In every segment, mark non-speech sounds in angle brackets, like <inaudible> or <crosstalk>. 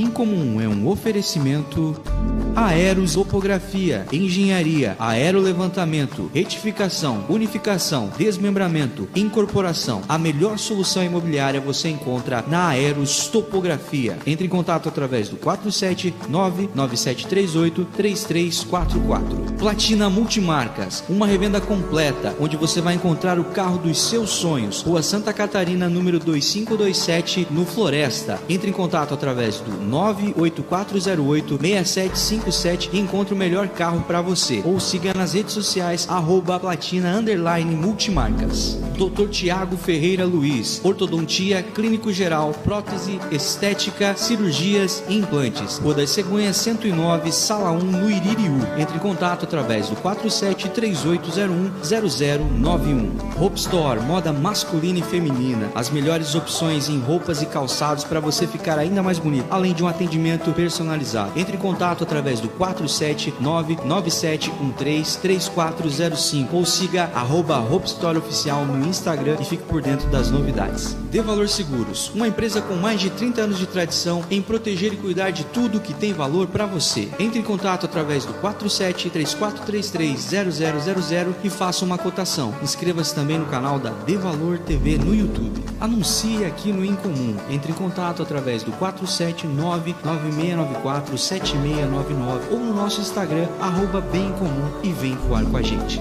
Incomum é um oferecimento Aerosopografia, Engenharia, Aerolevantamento, Retificação, Unificação, Desmembramento, Incorporação. A melhor solução imobiliária você encontra na Aerostopografia. Entre em contato através do 479-9738-3344. Platina Multimarcas, uma revenda completa onde você vai encontrar o carro dos seus sonhos. Rua Santa Catarina, número 2527, no Floresta. Entre em contato através do 98408 6757 e encontre o melhor carro para você. Ou siga nas redes sociais arroba platina underline multimarcas. Dr. Tiago Ferreira Luiz, ortodontia, clínico geral, prótese, estética, cirurgias e implantes. Rua das Cegonhas 109, sala 1, no Iririú. Entre em contato através do 4738010091. Hope Store, moda masculina e feminina. As melhores opções em roupas e calçados para você ficar ainda mais bonito, além de um atendimento personalizado. Entre em contato através do 47997133405 ou siga arroba Oficial no Instagram e fique por dentro das novidades. De Valor Seguros, uma empresa com mais de 30 anos de tradição em proteger e cuidar de tudo que tem valor para você. Entre em contato através do 4734330000 e faça uma cotação. Inscreva-se também no canal da De Valor TV no YouTube. Anuncie aqui no Incomum. Entre em contato através do 47996947699 ou no nosso Instagram arroba bem em comum e vem voar com a gente.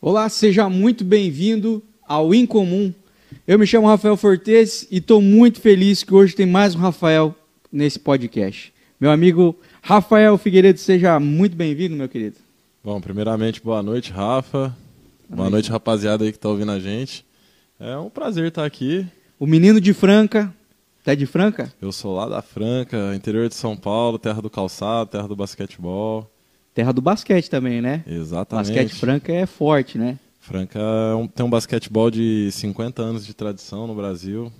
Olá, seja muito bem-vindo ao Incomum. Eu me chamo Rafael Fortes e estou muito feliz que hoje tem mais um Rafael nesse podcast. Meu amigo Rafael Figueiredo, seja muito bem-vindo, meu querido. Bom, primeiramente, boa noite, Rafa. Boa noite, rapaziada aí que está ouvindo a gente. É um prazer estar aqui. O menino de Franca, tá de Franca? Eu sou lá da Franca, interior de São Paulo, terra do calçado, terra do basquetebol. Terra do basquete também, né? Exatamente. Basquete Franca é forte, né? Franca é tem um basquetebol de 50 anos de tradição no Brasil.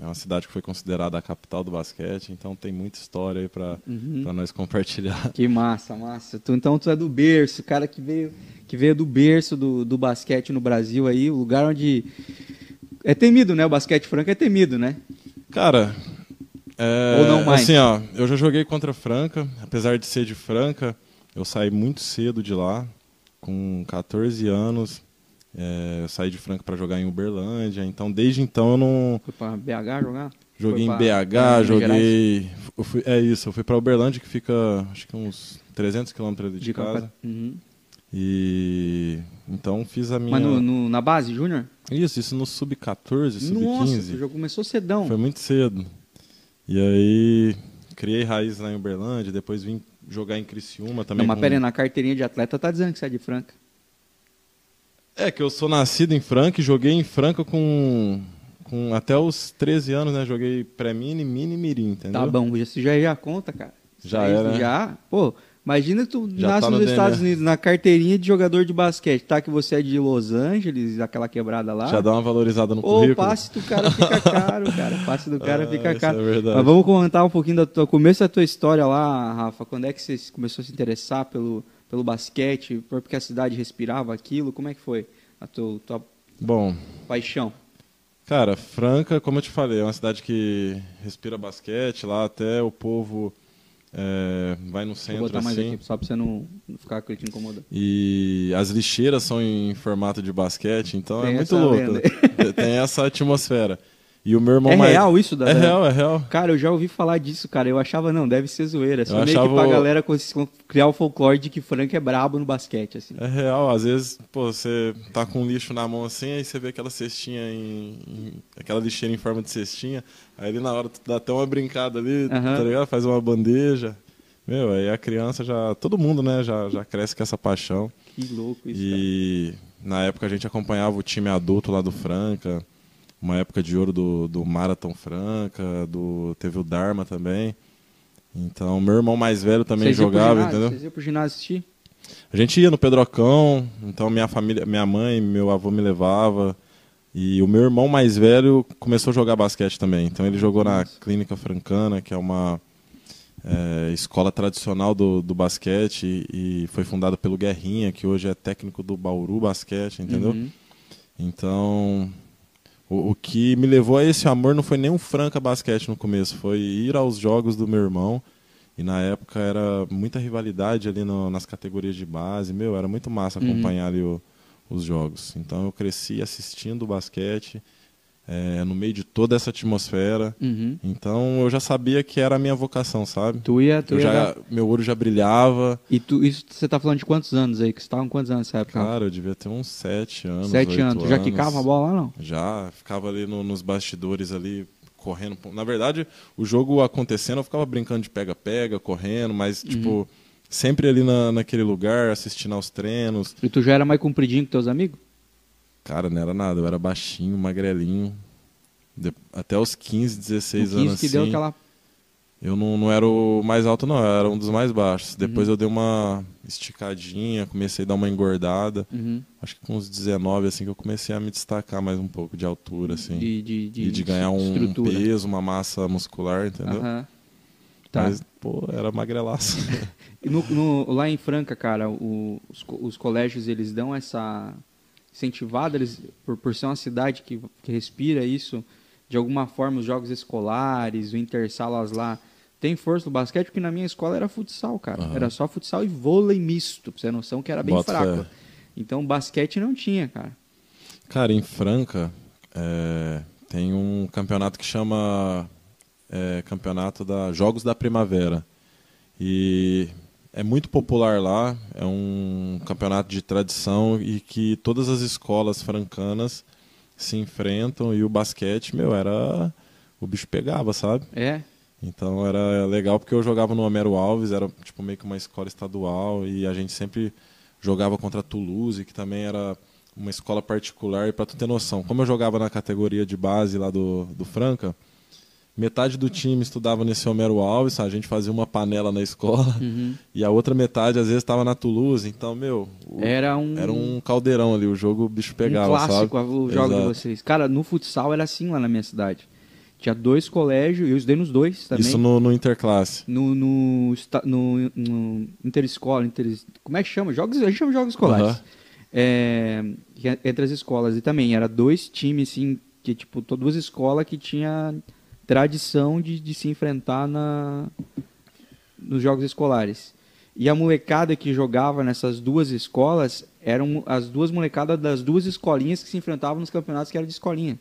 É uma cidade que foi considerada a capital do basquete, então tem muita história aí para Uhum. nós compartilhar. Que massa, massa. Tu, então tu é do berço, cara que veio, que veio do berço do, do basquete no Brasil aí, o lugar onde é temido, né? O basquete franco é temido, né? Cara, é, Ou não mais? assim, ó, eu já joguei contra Franca, apesar de ser de Franca, eu saí muito cedo de lá, com 14 anos. É, eu saí de Franca para jogar em Uberlândia, então desde então eu não Foi pra BH jogar? joguei em BH, joguei, eu fui- é isso, eu fui para Uberlândia que fica acho que uns 300 quilômetros de, De casa. Uhum. E então fiz a minha Mas no, no- na base, Júnior? Isso, isso no sub-14, Nossa, sub-15. tu já começou cedão. Foi muito cedo. E aí criei raiz lá em Uberlândia, depois vim jogar em Criciúma também. Não, mas com- pera na carteirinha de atleta tá dizendo que você é de Franca. É que eu sou nascido em Franca e joguei em Franca com, com até os 13 anos, né? Joguei pré-mini, mini mirim, entendeu? Tá bom, isso já já conta, cara. Já aí era, né? Já, pô, imagina tu Já nasce tá no nos Estados. Unidos na carteirinha de jogador de basquete, tá? Que você é de Los Angeles, aquela quebrada lá. Já dá uma valorizada no Ô, o currículo. passe do cara fica <laughs> caro, cara. O passe do cara Ah, fica isso caro. é verdade. Mas vamos contar um pouquinho do começo da tua história lá, Rafa. Quando é que você começou a se interessar pelo, pelo basquete? Foi porque a cidade respirava aquilo? Como é que foi a tua, tua Bom, paixão? cara, Franca, como eu te falei, é uma cidade que respira basquete, lá até o povo é, vai no Vou centro botar mais assim. aqui, só pra você não, não ficar te incomodando. E as lixeiras são em formato de basquete, então Tem é muito louco. Tem essa atmosfera. E o meu irmão É mais... real isso, da É real, é real. Cara, eu já ouvi falar disso, cara. Eu achava, não, deve ser zoeira. Só Eu meio que achava pra o- galera criar o folclore de que Frank é brabo no basquete, assim. É real. Às vezes, pô, você tá com um lixo na mão assim, aí você vê aquela cestinha em... em- aquela lixeira em forma de cestinha, aí ali na hora tu dá até uma brincada ali, Aham. tá ligado? Faz uma bandeja. Meu, aí a criança já... Todo mundo, né, já, já cresce com essa paixão. Que louco isso, cara. E na época a gente acompanhava o time adulto lá do Franca, uma época de ouro do, do Marathon Franca, do, teve o Dharma também. Então, meu irmão mais velho também Vocês jogava, ginásio? entendeu? Vocês iam pro ginásio assistir? A gente ia no Pedrocão, então minha família, minha mãe, meu avô me levava. E o meu irmão mais velho começou a jogar basquete também. Então ele jogou na. Clínica Francana, que é uma é, escola tradicional do, do basquete e, e foi fundada pelo Guerrinha, que hoje é técnico do Bauru Basquete, entendeu? Uhum. Então, o, o que me levou a esse amor não foi nem um Franca Basquete no começo, foi ir aos jogos do meu irmão. E na época era muita rivalidade ali no- nas categorias de base. Meu, era muito massa Uhum. acompanhar ali o- os jogos. Então eu cresci assistindo o basquete, é, no meio de toda essa atmosfera. Uhum. Então eu já sabia que era a minha vocação, sabe? Tu ia, tu ia já, dar- meu olho já brilhava. E tu, isso você tá falando de quantos anos aí? Que você tava com quantos anos nessa época? Cara, eu devia ter uns sete anos. Sete anos. Tu já quicava a bola lá, não? Já, ficava ali no- nos bastidores ali, correndo. Na verdade, o jogo acontecendo, eu ficava brincando de pega-pega, correndo, mas, Uhum. tipo, sempre ali na, naquele lugar, assistindo aos treinos. E tu já era mais compridinho que teus amigos? Cara, não era nada, eu era baixinho, magrelinho. De- até os 15, 16 o 15 anos que assim. deu aquela... Eu não, não era o mais alto, não, eu era um dos mais baixos. Depois Uhum. eu dei uma esticadinha, comecei a dar uma engordada. Uhum. Acho que com uns 19, assim, que eu comecei a me destacar mais um pouco de altura, assim. De, de, de, e de ganhar um estrutura. peso, uma massa muscular, entendeu? Aham. Tá. Mas, pô, era magrelaço. <laughs> E no- no- lá em Franca, cara, o- os, os colégios eles dão essa incentivada, eles, por, por ser uma cidade que, que respira isso, de alguma forma os jogos escolares, o intersalas lá, tem força no basquete, porque na minha escola era futsal, cara. Aham. Era só futsal e vôlei misto, pra você ter noção que era bem Bota fraco. fé. Então basquete não tinha, cara. Cara, em Franca, é, tem um campeonato que chama é, Campeonato da Jogos da Primavera. E é muito popular lá, é um campeonato de tradição e que todas as escolas francanas se enfrentam e o basquete, meu, era. O bicho pegava, sabe? É, Então era legal porque eu jogava no Homero Alves, era tipo meio que uma escola estadual e a gente sempre jogava contra a Toulouse, que também era uma escola particular. E pra tu ter noção, como eu jogava na categoria de base lá do, do Franca, metade do time estudava nesse Homero Alves, a gente fazia uma panela na escola uhum. e a outra metade às vezes estava na Toulouse. Então, meu, o- era um, era um caldeirão ali, o jogo o bicho pegava, um clássico sabe? o jogo de Exato. vocês. Cara, no futsal era assim lá na minha cidade. Tinha dois colégios, eu estudei nos dois também. Isso no, no Interclasse. no, no, no, no Interescola, inter, como é que chama? Jogos, a gente chama de jogos escolares. Aham. É, entre as escolas. E também, era dois times, assim, que, tipo, todas duas escolas que tinha tradição de, de se enfrentar na, nos jogos escolares. E a molecada que jogava nessas duas escolas eram as duas molecadas das duas escolinhas que se enfrentavam nos campeonatos que eram de escolinha.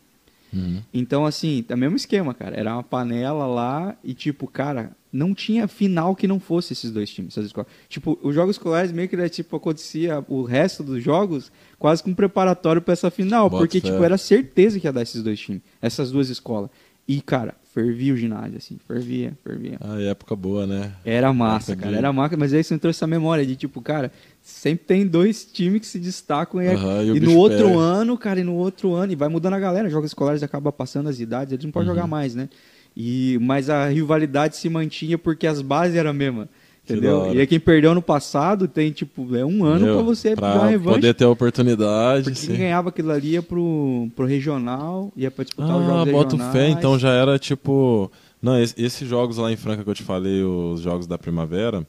Uhum. Então, assim, é o mesmo esquema, cara. Era uma panela lá e, tipo, cara, não tinha final que não fosse esses dois times, essas escolas. Tipo, os jogos escolares meio que era, tipo, acontecia o resto dos jogos quase com preparatório pra essa final. Bota porque, fé. tipo, era certeza que ia dar esses dois times, essas duas escolas. E, cara, fervia o ginásio, assim, fervia, fervia. Ah, época boa, né? Era massa, cara, de- era massa, mas aí você entrou essa memória de, tipo, cara, sempre tem dois times que se destacam e, é- e e no outro pega. ano, cara, e no outro ano, e vai mudando a galera, jogos escolares acaba passando as idades, eles não podem Uhum. jogar mais, né? E, mas a rivalidade se mantinha porque as bases eram a mesma. Entendeu? E aí quem perdeu ano passado tem, tipo, é um ano pra você pra dar revanche. poder ter a oportunidade. Porque sim. quem ganhava aquilo ali ia pro, pro regional, ia pra disputar os Ah, jogos boto regionais. fé, então já era tipo. Não, es- esses jogos lá em Franca que eu te falei, os jogos da primavera,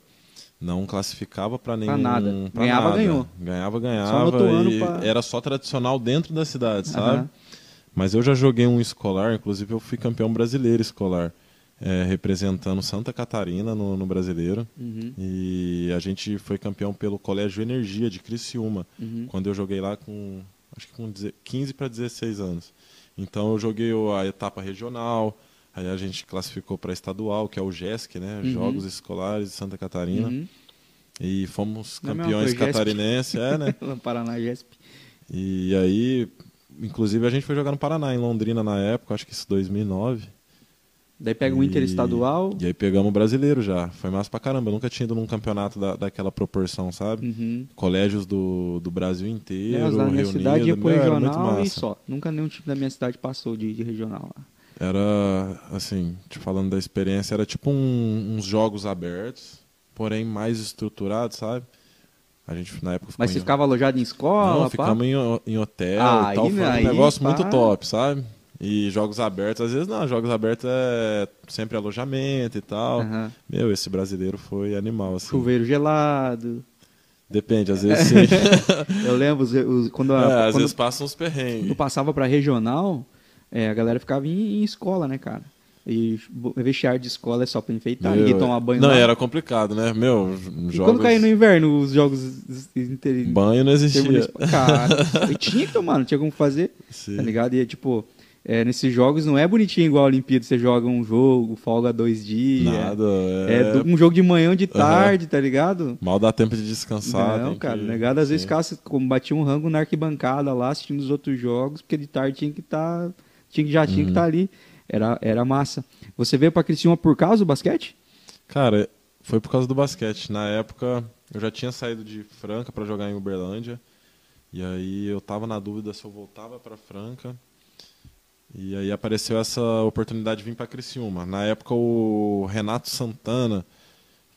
não classificava pra nenhum. nada. pra Ganhava, nada. ganhou. Ganhava, no ganhava. e pra- Era só tradicional dentro da cidade, sabe? Aham. Mas eu já joguei um escolar, inclusive eu fui campeão brasileiro escolar, é, representando Santa Catarina no, no brasileiro. Uhum, E a gente foi campeão pelo Colégio Energia de Criciúma, uhum. quando eu joguei lá com acho que com deze- 15 para 16 anos. Então eu joguei a etapa regional, aí a gente classificou para estadual, que é o GESC, né, Uhum. Jogos Escolares de Santa Catarina, Uhum. e fomos é campeões GESP. catarinenses, é, né? <laughs> Paraná Gesp. E aí, inclusive a gente foi jogar no Paraná, em Londrina na época, acho que isso 2009. Daí pega um E- interestadual. E aí pegamos o brasileiro já. Foi massa pra caramba. Eu nunca tinha ido num campeonato da, daquela proporção, sabe? Uhum. Colégios do, do Brasil inteiro, lá na minha reunido. cidade ia pro regional e só. Nunca nenhum time da minha cidade passou de, de regional lá. Era, assim, te falando da experiência, era tipo um- uns jogos abertos, porém mais estruturados, sabe? A gente na época Mas você em- ficava alojado em escola? Não, pá? ficamos em, em hotel Ah, e tal. aí- Foi um aí, negócio pá. muito top, sabe? E jogos abertos, às vezes não, jogos abertos é sempre alojamento e tal. Aham. Meu, esse brasileiro foi animal, assim. Chuveiro gelado. Depende, às vezes <laughs> sim. Eu lembro os- os- quando, a- É, às quando vezes passam uns perrengues. eu passava pra regional, é, a galera ficava em, em escola, né, cara? E vestiário de escola é só pra enfeitar, Meu, ninguém toma banho Não, lá. era complicado, né? Meu, E jogos... quando caía no inverno, os jogos inter... Banho não existia. Cara, <laughs> tinha que tomar, não tinha como fazer, Sim. tá ligado? E, tipo, é, nesses jogos não é bonitinho igual a Olimpíada, você joga um jogo, folga dois dias. Nada. É, É... um jogo de manhã ou de tarde, tá ligado? Mal dá tempo de descansar. não, cara, que- negado às vezes Sim. ficava como batia um rango na arquibancada lá, assistindo os outros jogos, porque de tarde tinha que estar. tinha que já tinha Uhum. que estar ali. Era, era massa. Você veio pra Criciúma por causa do basquete? Cara, foi por causa do basquete. Na época, eu já tinha saído de Franca para jogar em Uberlândia. E aí eu tava na dúvida se eu voltava para Franca. E aí apareceu essa oportunidade de vir para Criciúma. Na época o Renato Santana,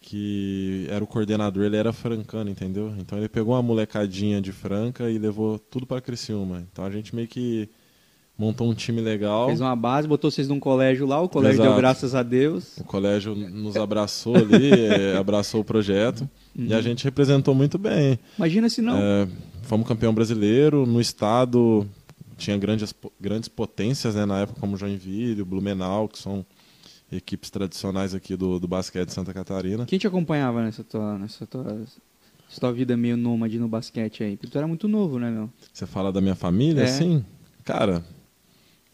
que era o coordenador, ele era francano, entendeu? Então ele pegou uma molecadinha de Franca e levou tudo para Criciúma. Então a gente meio que montou um time legal. Fez uma base, botou vocês num colégio lá, o colégio Exato. deu graças a Deus. O colégio nos abraçou ali, eh, abraçou o projeto e a gente representou muito bem. Imagina se não. É, fomos campeão brasileiro no estado, tinha grandes, grandes potências né, na época, como Joinville, Blumenau, que são equipes tradicionais aqui do, do basquete de Santa Catarina. Quem te acompanhava nessa tua, nessa tua, essa tua vida meio nômade no basquete aí? Porque tu era muito novo, né, meu? Você fala da minha família, É. assim? Cara,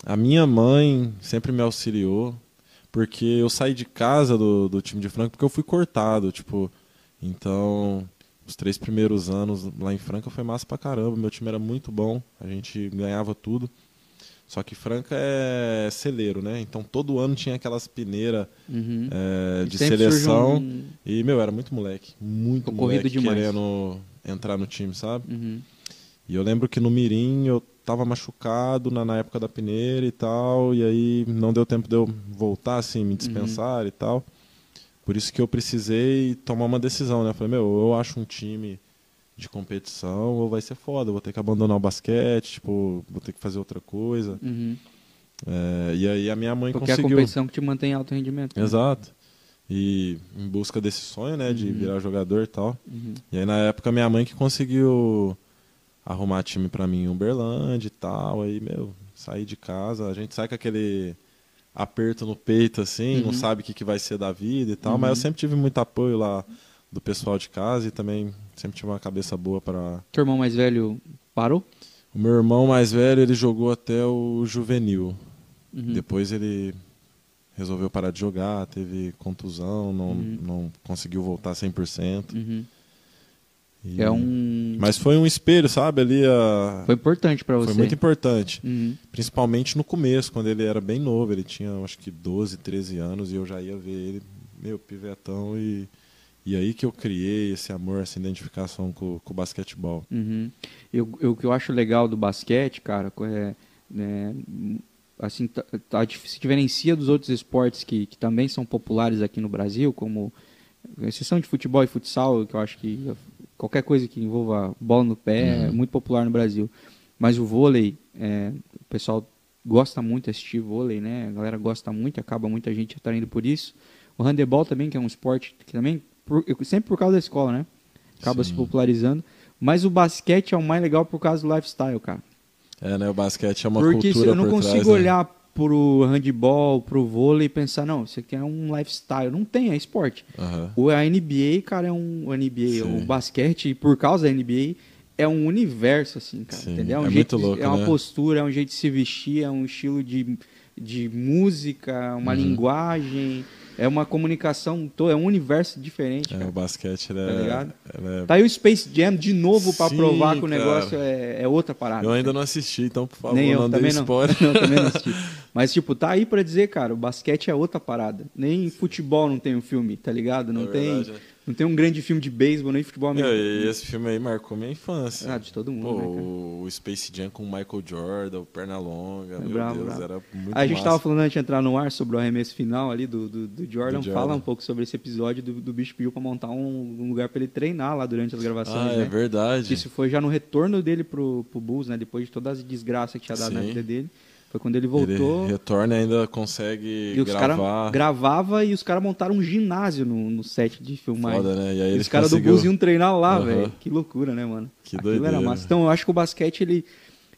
a minha mãe sempre me auxiliou, porque eu saí de casa do, do time de Franca porque eu fui cortado, tipo, então os três primeiros anos lá em Franca foi massa pra caramba, meu time era muito bom, a gente ganhava tudo. Só que Franca é celeiro, né? Então todo ano tinha aquelas peneiras Uhum. é, de seleção. um- E, meu, era muito moleque. Muito Ocorrido moleque demais. querendo entrar no time, sabe? Uhum. E eu lembro que no Mirim eu tava machucado na, na época da peneira e tal, e aí não deu tempo de eu voltar, assim, me dispensar e tal. Por isso que eu precisei tomar uma decisão, né? Eu falei, meu, eu acho um time de competição ou vai ser foda, eu vou ter que abandonar o basquete, tipo, vou ter que fazer outra coisa. Uhum. É, e aí a minha mãe Porque é a conseguiu. competição que te mantém alto rendimento. né? Exato. E em busca desse sonho, né, de Uhum. virar jogador e tal. Uhum. E aí na época minha mãe que conseguiu arrumar time pra mim em Uberlândia e tal. Aí, meu, saí de casa, a gente sai com aquele aperto no peito assim, não Uhum. sabe o que, que vai ser da vida e tal, Uhum. mas eu sempre tive muito apoio lá do pessoal de casa e também sempre tive uma cabeça boa para Teu irmão mais velho parou? O meu irmão mais velho, ele jogou até o juvenil. Uhum. Depois ele resolveu parar de jogar, teve contusão, não, Uhum. não conseguiu voltar 100%. Uhum. E- É um. Mas foi um espelho, sabe? Ali a... Foi importante pra você. foi muito importante. Uhum. Principalmente no começo, quando ele era bem novo. Ele tinha, acho que 12, 13 anos e eu já ia ver ele, meu, pivetão. E, e aí que eu criei esse amor, essa identificação com, com o basquetebol. Uhum. Eu, eu- o que eu acho legal do basquete, cara, é, né, assim, tá, tá, se diferencia dos outros esportes que, que também são populares aqui no Brasil, como exceção de futebol e futsal, que eu acho que qualquer coisa que envolva bola no pé é Uhum. muito popular no Brasil. Mas o vôlei, é, o pessoal gosta muito de assistir vôlei, né? A galera gosta muito, acaba muita gente atraindo por isso. O handebol também, que é um esporte que também, por- sempre por causa da escola, né? Acaba Sim. se popularizando. Mas o basquete é o mais legal por causa do lifestyle, cara. É, né? O basquete é uma Porque cultura eu não por consigo trás, né? Pro handball, pro vôlei e pensar, não, isso aqui é um lifestyle. Não tem, é esporte. Aham. O a NBA, cara, é um NBA, Sim. o basquete, por causa da NBA, é um universo, assim, cara. Sim, Entendeu? É, um é jeito muito louco, é uma né? postura, é um jeito de se vestir, é um estilo de, de música, uma Uhum. linguagem, é uma comunicação, é um universo diferente, É, cara. o basquete ele Tá é, ligado? é- Tá aí o Space Jam de novo pra Sim, provar que o negócio é, é outra parada. Eu ainda não assisti, então por favor, Nem eu, não dê não. spoiler. <laughs> eu também não assisti. <laughs> Mas, tipo, tá aí pra dizer, cara, o basquete é outra parada. Nem futebol não tem um filme, tá ligado? Não, É tem, verdade, né? não tem um grande filme de beisebol, nem futebol americano. e esse filme aí marcou minha infância. Ah, de todo mundo, Pô, né, o Space Jam com o Michael Jordan, o Perna-Longa, meu bravo, Deus, bravo. era muito A gente massa. tava falando antes de entrar no ar sobre o arremesso final ali do, do, do Jordan. Do Jordan. Fala um pouco sobre esse episódio do, do bicho pediu pra montar um, um lugar pra ele treinar lá durante as gravações, Ah, é né? verdade. Isso foi já no retorno dele pro, pro Bulls, né? Depois de todas as desgraças que tinha dado na Sim. vida dele. Foi quando ele voltou. Ele retorna e ainda consegue e os gravar. Cara gravava e os caras montaram um ginásio no, no set de filmagem. Foda, né? E aí E os caras conseguiu... do Bus iam treinar lá, Aham. velho. Que loucura, né, mano? Que Aquilo era doideira. massa. Então, eu acho que o basquete, ele,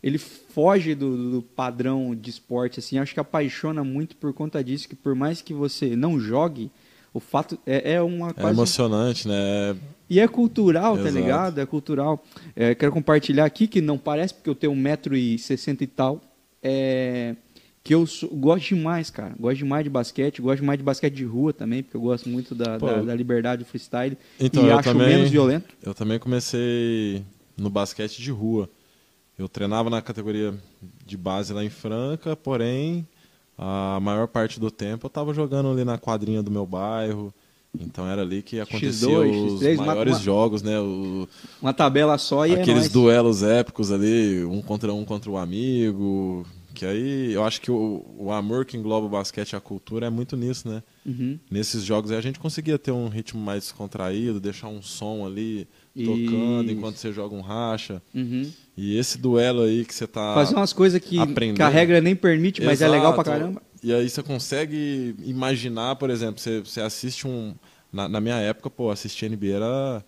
ele foge do, do padrão de esporte, assim. Acho que apaixona muito por conta disso, que por mais que você não jogue, o fato é, é uma É quase... emocionante, né? E é cultural, tá Exato. ligado? É cultural. É, quero compartilhar aqui, que não parece, porque eu tenho 1,60m e tal, é, que eu sou- gosto demais, cara. Gosto demais de basquete, gosto demais de basquete de rua também, porque eu gosto muito da, Pô. da, da liberdade do freestyle. Então, e eu acho também- menos violento. Eu também comecei no basquete de rua. Eu treinava na categoria de base lá em Franca, porém, a maior parte do tempo eu estava jogando ali na quadrinha do meu bairro. Então era ali que acontecia X2, os X3, maiores uma- jogos, né? O- Uma tabela só e é aqueles nóis. duelos épicos ali, um contra um contra o amigo. Que aí eu acho que o, o amor que engloba o basquete e a cultura é muito nisso, né? Uhum. Nesses jogos aí a gente conseguia ter um ritmo mais descontraído, deixar um som ali tocando Isso. enquanto você joga um racha. Uhum. E esse duelo aí que você tá. Fazer umas coisas que, que a regra nem permite, mas é Exato. legal pra caramba. E aí você consegue imaginar, por exemplo, você, você assiste um. Na, na minha época, pô, assistir NBA era,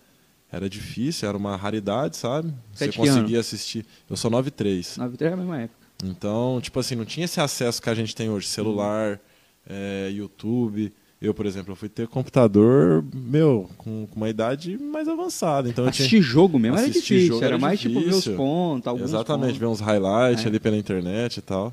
era difícil, era uma raridade, sabe? Sete você conseguia assistir. Eu sou 9'3. Na vitória é a mesma época. Então, tipo assim, não tinha esse acesso que a gente tem hoje, celular, é, YouTube. Eu, por exemplo, eu fui ter computador, meu, com, com uma idade mais avançada. Então eu tinha Assistir jogo mesmo era Assistir difícil. jogo era, era mais tipo ver os difícil. pontos, alguns Exatamente, ver pontos. uns highlights É. ali pela internet e tal.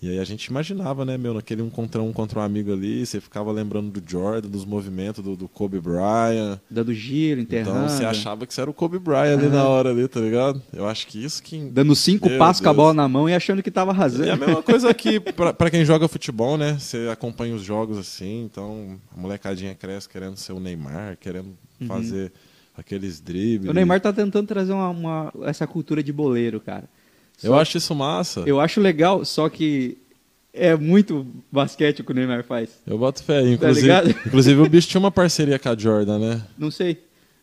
E aí a gente imaginava, né, meu, naquele um contra um contra um amigo ali, você ficava lembrando do Jordan, dos movimentos do, do Kobe Bryant. Dando giro, enterrando. Então você achava que você era o Kobe Bryant ali na hora ali, tá ligado? Eu acho que isso que. Dando cinco Meu passos com a Deus. bola na mão e achando que tava É a arrasando. mesma coisa <laughs> que pra, pra quem joga futebol, né? Você acompanha os jogos assim, então a molecadinha cresce querendo ser o Neymar, querendo fazer aqueles dribles. Uhum. O Neymar tá tentando trazer uma, uma- essa cultura de boleiro, cara. Eu acho isso massa. eu acho legal, só que é muito basquete o que o Neymar faz. Eu boto fé. Inclusive, ligado? <laughs> inclusive o bicho tinha uma parceria com a Jordan, né? Não sei.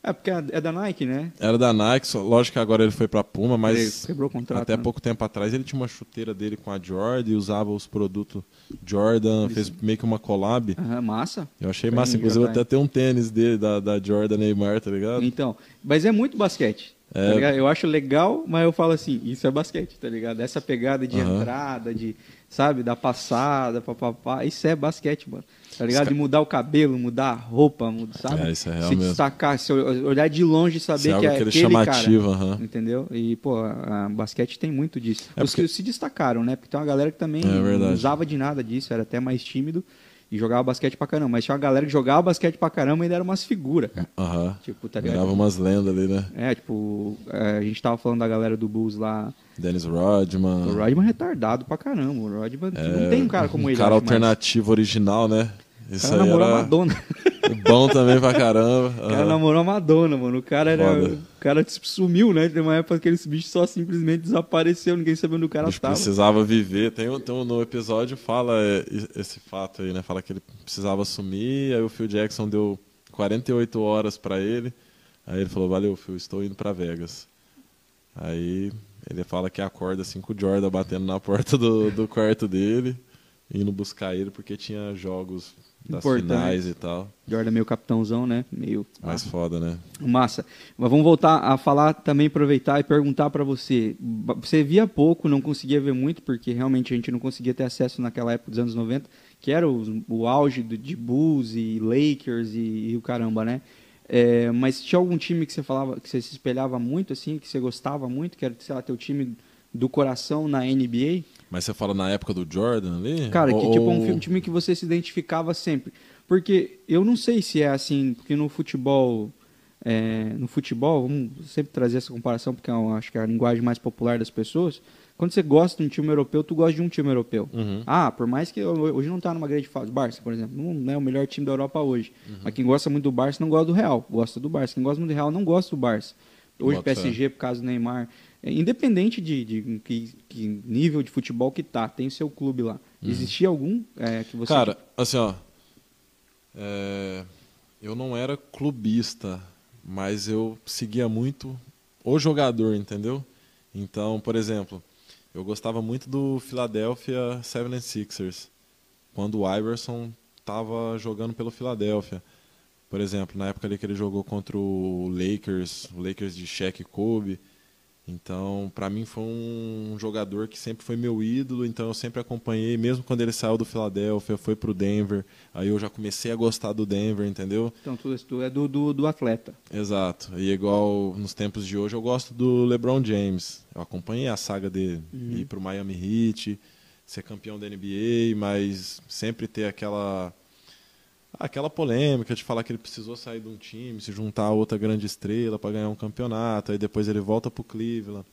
É porque é da Nike, né? Era da Nike, só- lógico que agora ele foi pra Puma, mas contrato. até né? pouco tempo atrás ele tinha uma chuteira dele com a Jordan e usava os produtos Jordan, fez meio que uma collab. Aham, massa. Eu achei Foi massa, inclusive até tem um tênis dele, da, da Jordan Neymar, tá ligado? Então, mas é muito basquete. Tá É. ligado? eu acho legal, mas eu falo assim, isso é basquete, tá ligado? Essa pegada de Aham. entrada, de, sabe, da passada, papapá, isso é basquete, mano. Tá ligado? Ca- De mudar o cabelo, mudar a roupa, mudar, sabe? É, isso é real Se mesmo. destacar, se olhar de longe e saber é que é aquele aquele chamativo, cara. aham. Entendeu? E, pô, a, a basquete tem muito disso. É Os porque- que se destacaram, né? Porque tem uma galera que também É não usava de nada disso, era até mais tímido e jogava basquete pra caramba. Mas tinha uma galera que jogava basquete pra caramba e ainda era umas figuras, cara. Aham. Tipo, tá ligado? Virava umas lendas ali, né? É, tipo, é, a gente tava falando da galera do Bulls lá. Dennis Rodman. O Rodman é retardado pra caramba. O Rodman É, não tem um cara como um ele. cara mais. alternativo original, né? Isso cara aí namorou era Madonna. <laughs> bom também pra caramba. O cara aham. namorou a Madonna, mano. O cara era. Foda. O cara tipo, sumiu, né? Tem uma época que esse bicho só simplesmente desapareceu, ninguém sabia onde o cara O bicho tava. precisava viver. Tem, um- tem um- no episódio fala é, esse fato aí, né? Fala que ele precisava sumir, aí o Phil Jackson deu 48 horas pra ele. Aí ele falou: Valeu, Phil, estou indo pra Vegas. Aí ele fala que acorda assim com o Jordan batendo na porta do, do quarto dele, indo buscar ele porque tinha jogos das Importante. finais e tal. Jordan é meio capitãozão, né? Meio. Mais foda, né? Massa. Mas vamos voltar a falar também, aproveitar e perguntar pra você. Você via pouco, não conseguia ver muito, porque realmente a gente não conseguia ter acesso naquela época dos anos 90, que era o, o auge do, de Bulls e Lakers e, e o caramba, né? É, mas tinha algum time que você falava, que você se espelhava muito, assim, que você gostava muito, que era, sei lá, teu time do coração na NBA? Mas você fala na época do Jordan ali? Cara, que Ou- tipo um ou- fi- time que você se identificava sempre. Porque eu não sei se é assim, porque no futebol, é, no futebol, vamos sempre trazer essa comparação, porque eu acho que é a linguagem mais popular das pessoas. Quando você gosta de um time europeu, tu gosta de um time europeu. Uhum. Ah, por mais que ho- hoje não tá numa grande fase. Barça, por exemplo, não é o melhor time da Europa hoje. Uhum. Mas quem gosta muito do Barça não gosta do Real, gosta do Barça. Quem gosta muito do Real não gosta do Barça. Hoje Bota. PSG, por causa do Neymar. É, Independente de, de que, que nível de futebol que tá, tem seu clube lá. Existia algum é, que você. Uhum. Cara, assim, ó. é, eu não era clubista, mas eu seguia muito o jogador, entendeu? Então, por exemplo, Eu gostava muito do Philadelphia 76ers, quando o Iverson estava jogando pelo Philadelphia. Por exemplo, na época ali que ele jogou contra o Lakers, o Lakers de Shaq e Kobe. Então, para mim foi um jogador que sempre foi meu ídolo, então eu sempre acompanhei, mesmo quando ele saiu do Philadelphia, foi pro Denver, aí eu já comecei a gostar do Denver, entendeu? Então tu, é do, do, do, atleta. Exato. E igual nos tempos de hoje eu gosto do LeBron James. Eu acompanhei a saga dele, uhum. ir pro Miami Heat, ser campeão da NBA, mas sempre ter aquela aquela polêmica de falar que ele precisou sair de um time, se juntar a outra grande estrela para ganhar um campeonato, aí depois ele volta para o Cleveland,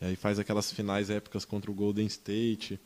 e aí faz aquelas finais épicas contra o Golden State,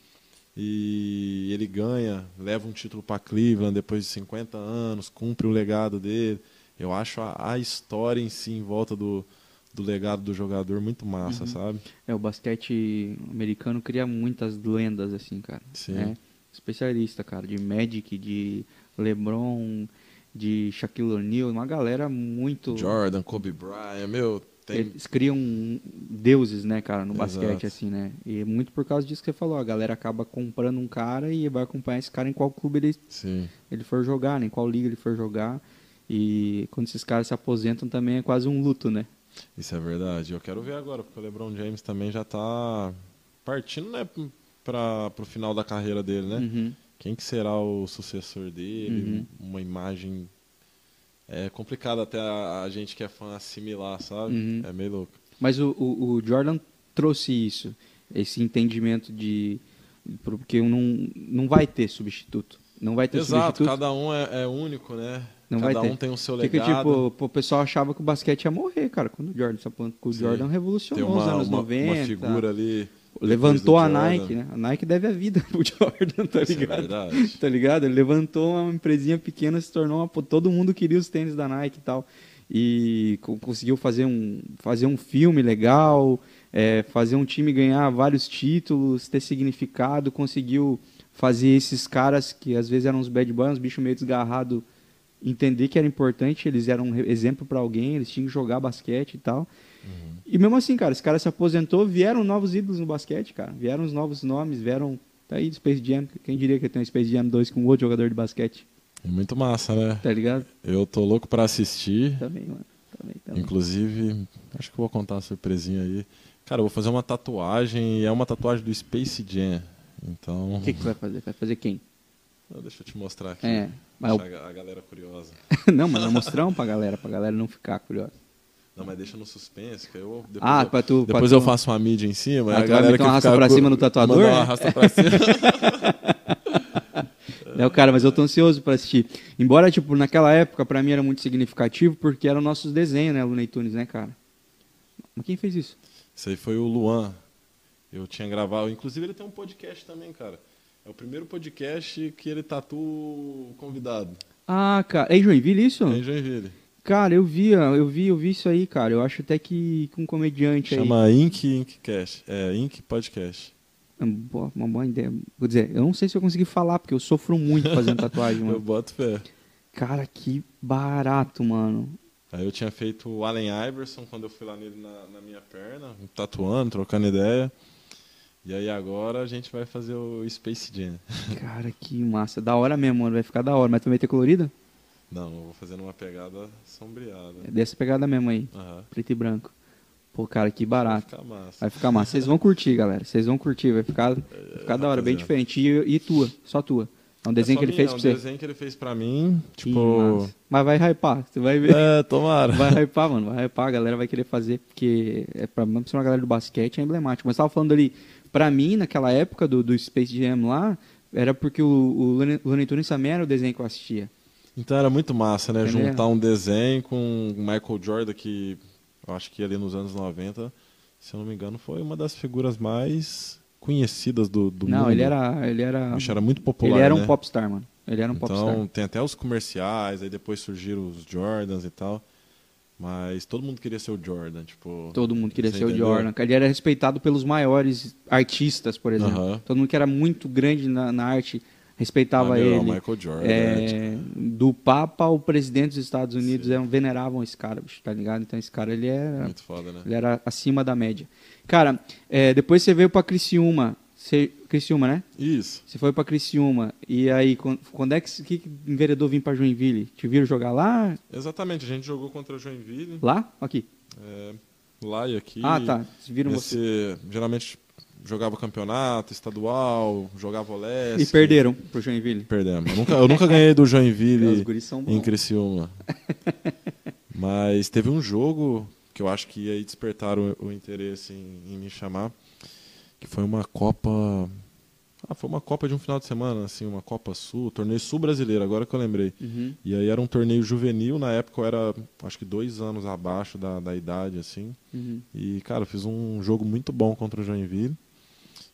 e ele ganha, leva um título para Cleveland depois de 50 anos, cumpre o legado dele. Eu acho a, a história em si em volta do, do legado do jogador muito massa, uhum. sabe? É, o basquete americano cria muitas lendas, assim, cara. Sim. Né? Especialista, cara, de Magic, de LeBron, de Shaquille O'Neal, uma galera muito. Jordan, Kobe Bryant, meu. Tem... Eles criam deuses, né, cara, no Exato. basquete, assim, né? E muito por causa disso que você falou. A galera acaba comprando um cara e vai acompanhar esse cara em qual clube ele, Sim. ele for jogar, né? em qual liga ele for jogar. E quando esses caras se aposentam também é quase um luto, né? Isso é verdade. Eu quero ver agora, porque o LeBron James também já tá partindo, né, para o final da carreira dele, né? Uhum quem que será o sucessor dele, uhum. uma imagem é complicado até a, a, gente que é fã assimilar, sabe? Uhum. É meio louco. Mas o, o, o, Jordan trouxe isso, esse entendimento de porque não não vai ter substituto, não vai ter Exato, substituto. cada um é, é único, né? Não cada um tem o seu Fica, legado. tipo, o pessoal achava que o basquete ia morrer, cara, quando o Jordan, o Jordan revolucionou uma, os anos uma, 90. Uma figura ali levantou a Nike, né? A Nike deve a vida <laughs> pro Jordan, tá é ligado? É verdade. tá ligado? Ele levantou uma empresinha pequena, se tornou uma... todo mundo queria os tênis da Nike e tal. E conseguiu fazer um, fazer um filme legal, é, fazer um time ganhar vários títulos, ter significado, conseguiu fazer esses caras que às vezes eram uns bad boys, uns bichos meio desgarrados, entender que era importante, eles eram um exemplo para alguém, eles tinham que jogar basquete e tal. Uhum. E mesmo assim, cara, esse cara se aposentou, vieram novos ídolos no basquete, cara. Vieram os novos nomes, vieram. Tá aí Space Jam. Quem diria que tem um Space Jam 2 com outro jogador de basquete? É muito massa, né? Tá ligado? Eu tô louco pra assistir. Também, mano. Também, também. Inclusive, acho que vou contar uma surpresinha aí. Cara, eu vou fazer uma tatuagem e é uma tatuagem do Space Jam. Então. O que, que você vai fazer? Vai fazer quem? Não, deixa eu te mostrar aqui. É. Mas a galera curiosa. <laughs> não, mas é mostrão pra galera, pra galera não ficar curiosa. Não, mas deixa no suspense, que eu depois, ah, eu, pra tu, depois pra eu tu... faço uma mídia em cima. Ah, a galera que uma arrasta pra cima no tatuador? Uma arrasta pra cima. Não, cara, mas eu tô ansioso para assistir. Embora, tipo, naquela época, para mim era muito significativo, porque eram nossos desenhos, né, Looney Tunes, né, cara? Mas quem fez isso? Isso aí foi o Luan. Eu tinha gravado. Inclusive, ele tem um podcast também, cara. É o primeiro podcast que ele tatua o convidado. Ah, cara. É em Joinville isso? É em Joinville. Cara, eu vi, eu vi, eu vi isso aí, cara. Eu acho até que com um comediante Chama aí. Chama Ink Inkcast. É, Ink Podcast. Uma boa, uma boa ideia. Vou dizer, eu não sei se eu consegui falar, porque eu sofro muito fazendo <laughs> tatuagem, mano. eu boto fé. Cara, que barato, mano. Aí eu tinha feito o Allen Iverson quando eu fui lá nele na, na minha perna, tatuando, trocando ideia. E aí agora a gente vai fazer o Space Jam. Cara, que massa. Da hora mesmo, mano. Vai ficar da hora. Mas também ter colorida? Não, eu vou fazer numa pegada sombreada. É dessa pegada mesmo aí. Uhum. Preto e branco. Pô, cara, que barato. Vai ficar massa. Vai ficar massa. Vocês vão curtir, galera. Vocês vão curtir. Vai ficar, vai ficar é, da hora, bem diferente. E, e, tua, só tua. É um desenho é que ele fez é pra você. É um desenho que ele fez pra mim. Tipo. Mas vai hypar, você vai ver. É, tomara. Vai hypar, mano. Vai hypar, a galera vai querer fazer, porque é pra, pra uma galera do basquete é emblemático. Mas tava falando ali, pra mim, naquela época do, do Space Jam lá, era porque o, o Looney Tunes também era o desenho que eu assistia. Então era muito massa, né? Entendeu? Juntar um desenho com o Michael Jordan, que eu acho que ali nos anos 90, se eu não me engano, foi uma das figuras mais conhecidas do, do não, mundo. Não, ele era, ele era. Bicho era muito popular. Ele era um né? popstar, mano. Ele era um então, popstar. tem até os comerciais, aí depois surgiram os Jordans e tal. Mas todo mundo queria ser o Jordan, tipo. Todo mundo queria ser entendeu? o Jordan. Ele era respeitado pelos maiores artistas, por exemplo. Uhum. Todo mundo que era muito grande na, na arte respeitava ah, ele. Michael Jordan. É, do Papa ao presidente dos Estados Unidos eram, veneravam esse cara, bicho, tá ligado? Então esse cara ele era, Muito foda, né? ele era acima da média. Cara, é, depois você veio pra Criciúma. Você, Criciúma, né? Isso. Você foi pra Criciúma. E aí, quando, quando é que, que enveredou vir pra Joinville? Te viram jogar lá? Exatamente, a gente jogou contra Joinville, Lá? Aqui. é, lá e aqui. Ah, tá. Viram você. Esse, geralmente jogava campeonato estadual, jogava o Leste. E perderam pro Joinville. Perdemos. Eu nunca, eu nunca ganhei do Joinville em. Criciúma. <laughs> Mas teve um jogo que eu acho que aí despertaram o, o interesse em, em me chamar, que foi uma Copa. Ah, foi uma Copa de um final de semana, assim, uma Copa Sul, torneio Sul brasileiro, agora que eu lembrei. Uhum. E aí era um torneio juvenil, na época eu era acho que dois anos abaixo da, da idade, assim. Uhum. E, cara, fiz um jogo muito bom contra o Joinville.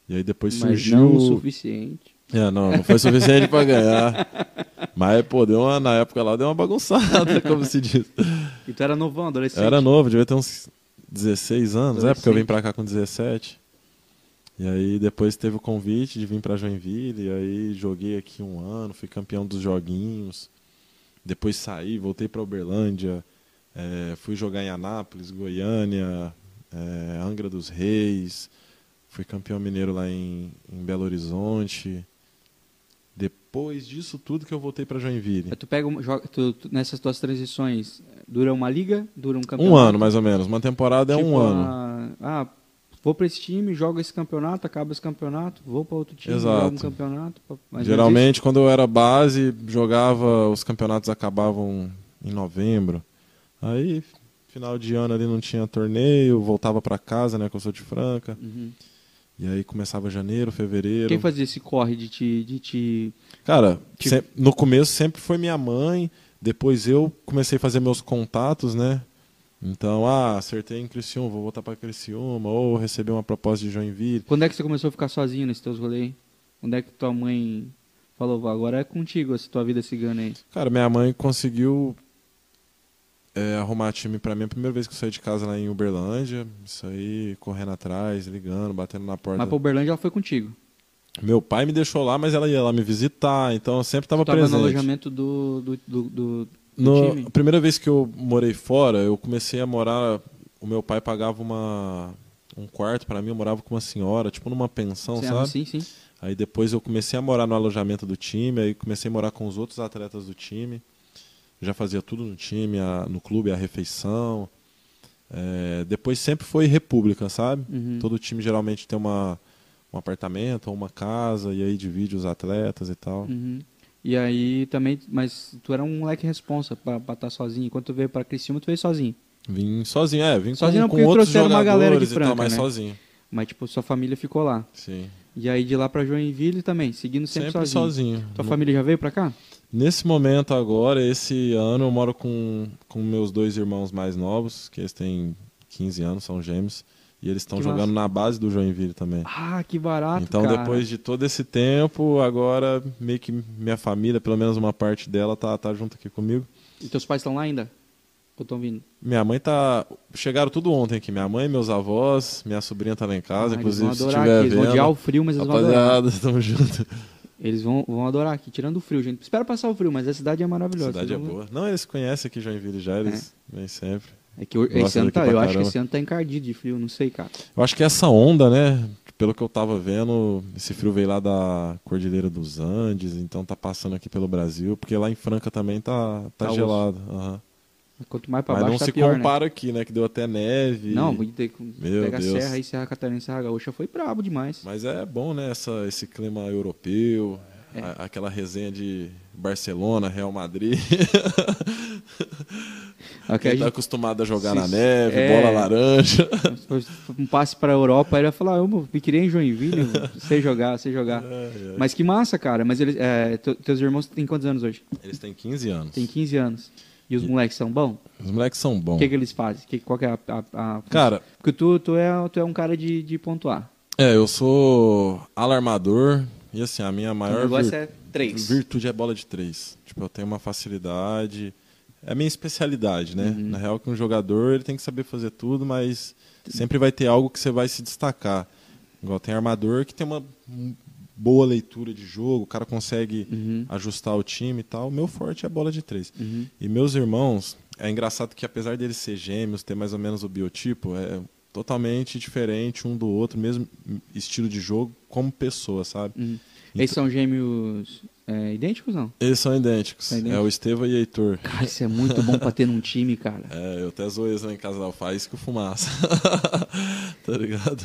E aí depois Mas surgiu. não o suficiente. É, não, não foi suficiente pra ganhar. Mas, pô, deu uma, na época lá deu uma bagunçada, <laughs> como se diz. E tu era novão, adolescente. Eu era novo, devia ter uns 16 anos, é, porque eu vim pra cá com 17. E aí depois teve o convite de vir pra Joinville, e aí joguei aqui um ano, fui campeão dos joguinhos. Depois saí, voltei pra Uberlândia, é, fui jogar em Anápolis, Goiânia, é, Angra dos Reis, fui campeão mineiro lá em, em Belo Horizonte. Depois disso tudo que eu voltei pra Joinville. Tu pega, joga, tu, tu- nessas tuas transições, dura uma liga, dura um campeonato? Um ano, mais ou menos. Uma temporada é Tipo, um ano. a- ah, vou pra esse time, jogo esse campeonato, acaba esse campeonato, vou pra outro time, Exato. jogo um campeonato. Geralmente, quando eu era base, jogava, os campeonatos acabavam em novembro. Aí, final de ano ali não tinha torneio, voltava pra casa, né, que eu sou de Franca. Uhum. E aí começava janeiro, fevereiro. Quem fazia esse corre de te... De te... Cara, sem- no começo sempre foi minha mãe, depois eu comecei a fazer meus contatos, né? Então, ah, acertei em Criciúma, vou voltar pra Criciúma, ou recebi uma proposta de Joinville. Quando é que você começou a ficar sozinho nesses teus rolês? Quando é que tua mãe falou, "Vó, agora é contigo essa tua vida cigana aí? Cara, minha mãe conseguiu é, arrumar time pra mim a primeira vez que eu saí de casa lá em Uberlândia. Isso aí, correndo atrás, ligando, batendo na porta. Mas pra Uberlândia ela foi contigo. Meu pai me deixou lá, mas ela ia lá me visitar, então eu sempre estava tava presente. no alojamento do, do, do, do- No- time? a primeira vez que eu morei fora, eu comecei a morar. O meu pai pagava uma, um quarto pra mim, eu morava com uma senhora, tipo numa pensão, Sim, sabe? Sim, sim. Aí depois eu comecei a morar no alojamento do time, aí comecei a morar com os outros atletas do time. Já fazia tudo no time, a- no clube, a refeição. É, depois sempre foi república, sabe? Uhum. Todo time geralmente tem uma, um apartamento ou uma casa, e aí divide os atletas e tal. Uhum. E aí também, mas tu era um moleque responsa pra estar sozinho. Quando tu veio pra Criciúma, tu veio sozinho. Vim sozinho, é, vim Sozinho não, com, porque com outros trouxeram uma galera de jogadores e tal, Franca, mas né? sozinho. Mas, tipo, sua família ficou lá. Sim. E aí de lá pra Joinville também, seguindo sempre, Sempre, sozinho. sozinho. Tua família já veio pra cá? Nesse momento agora, esse ano, eu moro com, com meus dois irmãos mais novos, que eles têm 15 anos, são gêmeos, e eles estão jogando massa. na base do Joinville também. Ah, que barato, então, cara. depois de todo esse tempo, agora meio que minha família, pelo menos uma parte dela, tá, tá junto aqui comigo. E teus pais estão lá ainda? Ou estão vindo? Minha mãe tá. Chegaram tudo ontem aqui. Minha mãe, meus avós, minha sobrinha tá lá em casa, Ah, inclusive se vão estiver aqui. Eles vão vendo. odiar o frio, mas eles vão adorar. Rapaziada, <laughs> tamo junto. Eles vão, vão adorar aqui, tirando o frio, gente. Espera passar o frio, mas a cidade é A maravilhosa. cidade é vão boa. Não, eles conhecem aqui Joinville já, eles vêm sempre. É que esse ano tá, eu acho que caramba. esse ano tá encardido de frio, não sei, cara. Eu acho que essa onda, né? Pelo que eu tava vendo, esse frio veio lá da Cordilheira dos Andes, então tá passando aqui pelo Brasil, porque lá em Franca também tá, tá, Tá gelado. aham. Quanto mais pra Mas baixo, não tá se pior, compara aqui, né? Que deu até neve. né? Não, ter pegar Deus. Serra aí, Serra Catarina e Serra Gaúcha foi brabo demais. Mas é bom, né? Essa, esse clima europeu, É. a- aquela resenha de Barcelona, Real Madrid. <laughs> A Quem tá gente acostumado a jogar Se- na neve, é. bola laranja. <laughs> um passe pra Europa, aí ele vai falar, eu me criei em Joinville, sei jogar, sei jogar. <laughs> É, é. Mas que massa, cara. Mas eles, é, te- teus irmãos têm quantos anos hoje? Eles têm 15 anos. Tem 15 anos. E os moleques são bons? Os moleques são O bons. que, que eles fazem? Que, qual que é a, a, a- Cara, Porque tu, tu, é, tu é um cara de, de pontuar. é, eu sou alarmador e assim, a minha o maior negócio vir- é três. virtude é bola de três. Tipo, eu tenho uma facilidade. É a minha especialidade, né? Uhum. Na real, que um jogador ele tem que saber fazer tudo, mas sempre vai ter algo que você vai se destacar. Igual tem armador que tem uma boa leitura de jogo, o cara consegue Uhum, ajustar o time e tal. O meu forte é bola de três. uhum. E meus irmãos, é engraçado que apesar deles ser gêmeos, ter mais ou menos o biotipo, é, totalmente diferente um do outro, mesmo estilo de jogo, como pessoa, sabe? Uhum. Então- Eles são gêmeos é, idênticos, não? Eles são idênticos. São É o Esteva e o Heitor. Cara, isso é muito bom pra ter num time, cara. <laughs> É, eu até zoei eles lá em casa, faz que o fumaça. <laughs> tá ligado?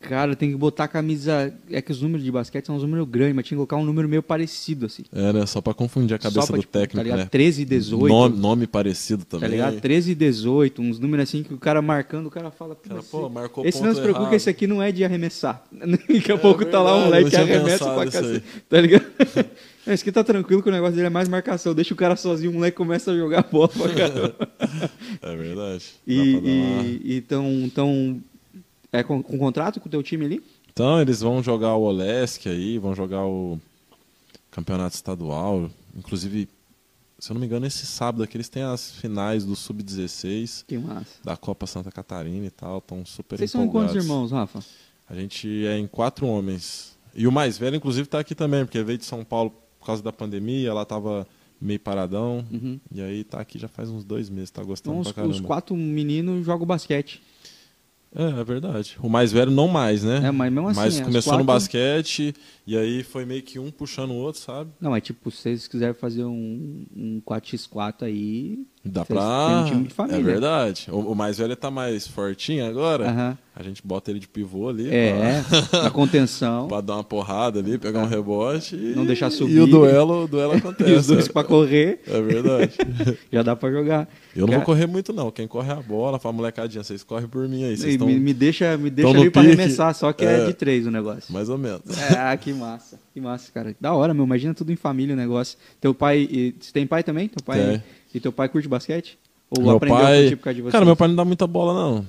Cara, tem que botar a camisa. É que os números de basquete são uns números grandes, mas tinha que colocar um número meio parecido, assim. É, né? Só pra confundir a cabeça pra, do tipo, técnico, tá ligado? né? 13 e 18. Nome, nome parecido Tá também. ligado? 13 e 18, uns números assim que o cara marcando, o cara fala. Cara, "Mas pô, marcou esse não se preocupe, errado. esse aqui não é de arremessar. <laughs> Daqui a pouco tá lá um verdade, moleque que tinha arremessa pra cacete. Tá ligado? <laughs> Esse aqui tá tranquilo que o negócio dele é mais marcação. Deixa o cara sozinho, o moleque começa a jogar bola pra <laughs> caramba. É verdade. E, e, é com, com contrato com o teu time ali? Então, eles vão jogar o Olesk aí, vão jogar o campeonato estadual. Inclusive, se eu não me engano, esse sábado aqui eles têm as finais do Sub-16 Que massa. da Copa Santa Catarina e tal. Estão super Vocês são quantos irmãos, Rafa? A gente é em quatro homens. E o mais velho, inclusive, tá aqui também, porque veio de São Paulo por causa da pandemia, lá tava meio paradão. Uhum. E aí tá aqui já faz uns dois meses, tá gostando Então, os, pra caramba. os quatro meninos jogam basquete. É, é verdade. O mais velho não mais, né? É, mas mesmo assim, Mas é, começou no quatro- basquete e aí foi meio que um puxando o outro, sabe? Não, é tipo, se vocês quiserem fazer um, um 4x4 aí. Dá vocês pra. têm um time de família. É verdade. O, o mais velho tá mais fortinho agora. Aham. A gente bota ele de pivô ali. É, <laughs> na contenção. Pra, pra dar uma porrada ali, pegar um rebote. E, Não deixar subir. E o duelo, o duelo acontece. <laughs> E os dois pra correr, É verdade. <laughs> já dá pra jogar. Eu não vou correr muito, não. Quem corre é a bola, fala, molecadinha, vocês correm por mim aí. Vocês estão me, me deixa, me deixa ali pra pique. arremessar, só que é, É. de três o negócio. mais ou menos. É, ah, que massa. Que massa, cara. Da hora, meu. Imagina tudo em família o negócio. Teu pai. Você tem pai também? Teu pai, Tem. E teu pai curte basquete? Ou meu aprendeu a pai. curtir por causa de você? Cara, meu pai não dá muita bola, não.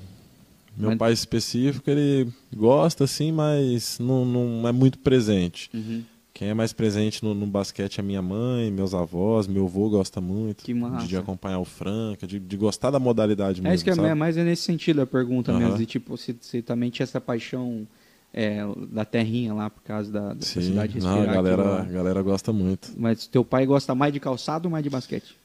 Meu Mas- pai específico, ele gosta, assim, mas não, não é muito presente. Uhum. Quem é mais presente no, no basquete é minha mãe, meus avós, meu avô gosta muito. Que massa. De, acompanhar o Franca, de, de gostar da modalidade mesmo. É isso que é sabe? mais é nesse sentido a pergunta Aham. mesmo. De tipo, se, se também tinha essa paixão é, da terrinha lá por causa da, da Sim, cidade não, respirar. a galera, aquilo a galera gosta muito. Mas teu pai gosta mais de calçado ou mais de basquete?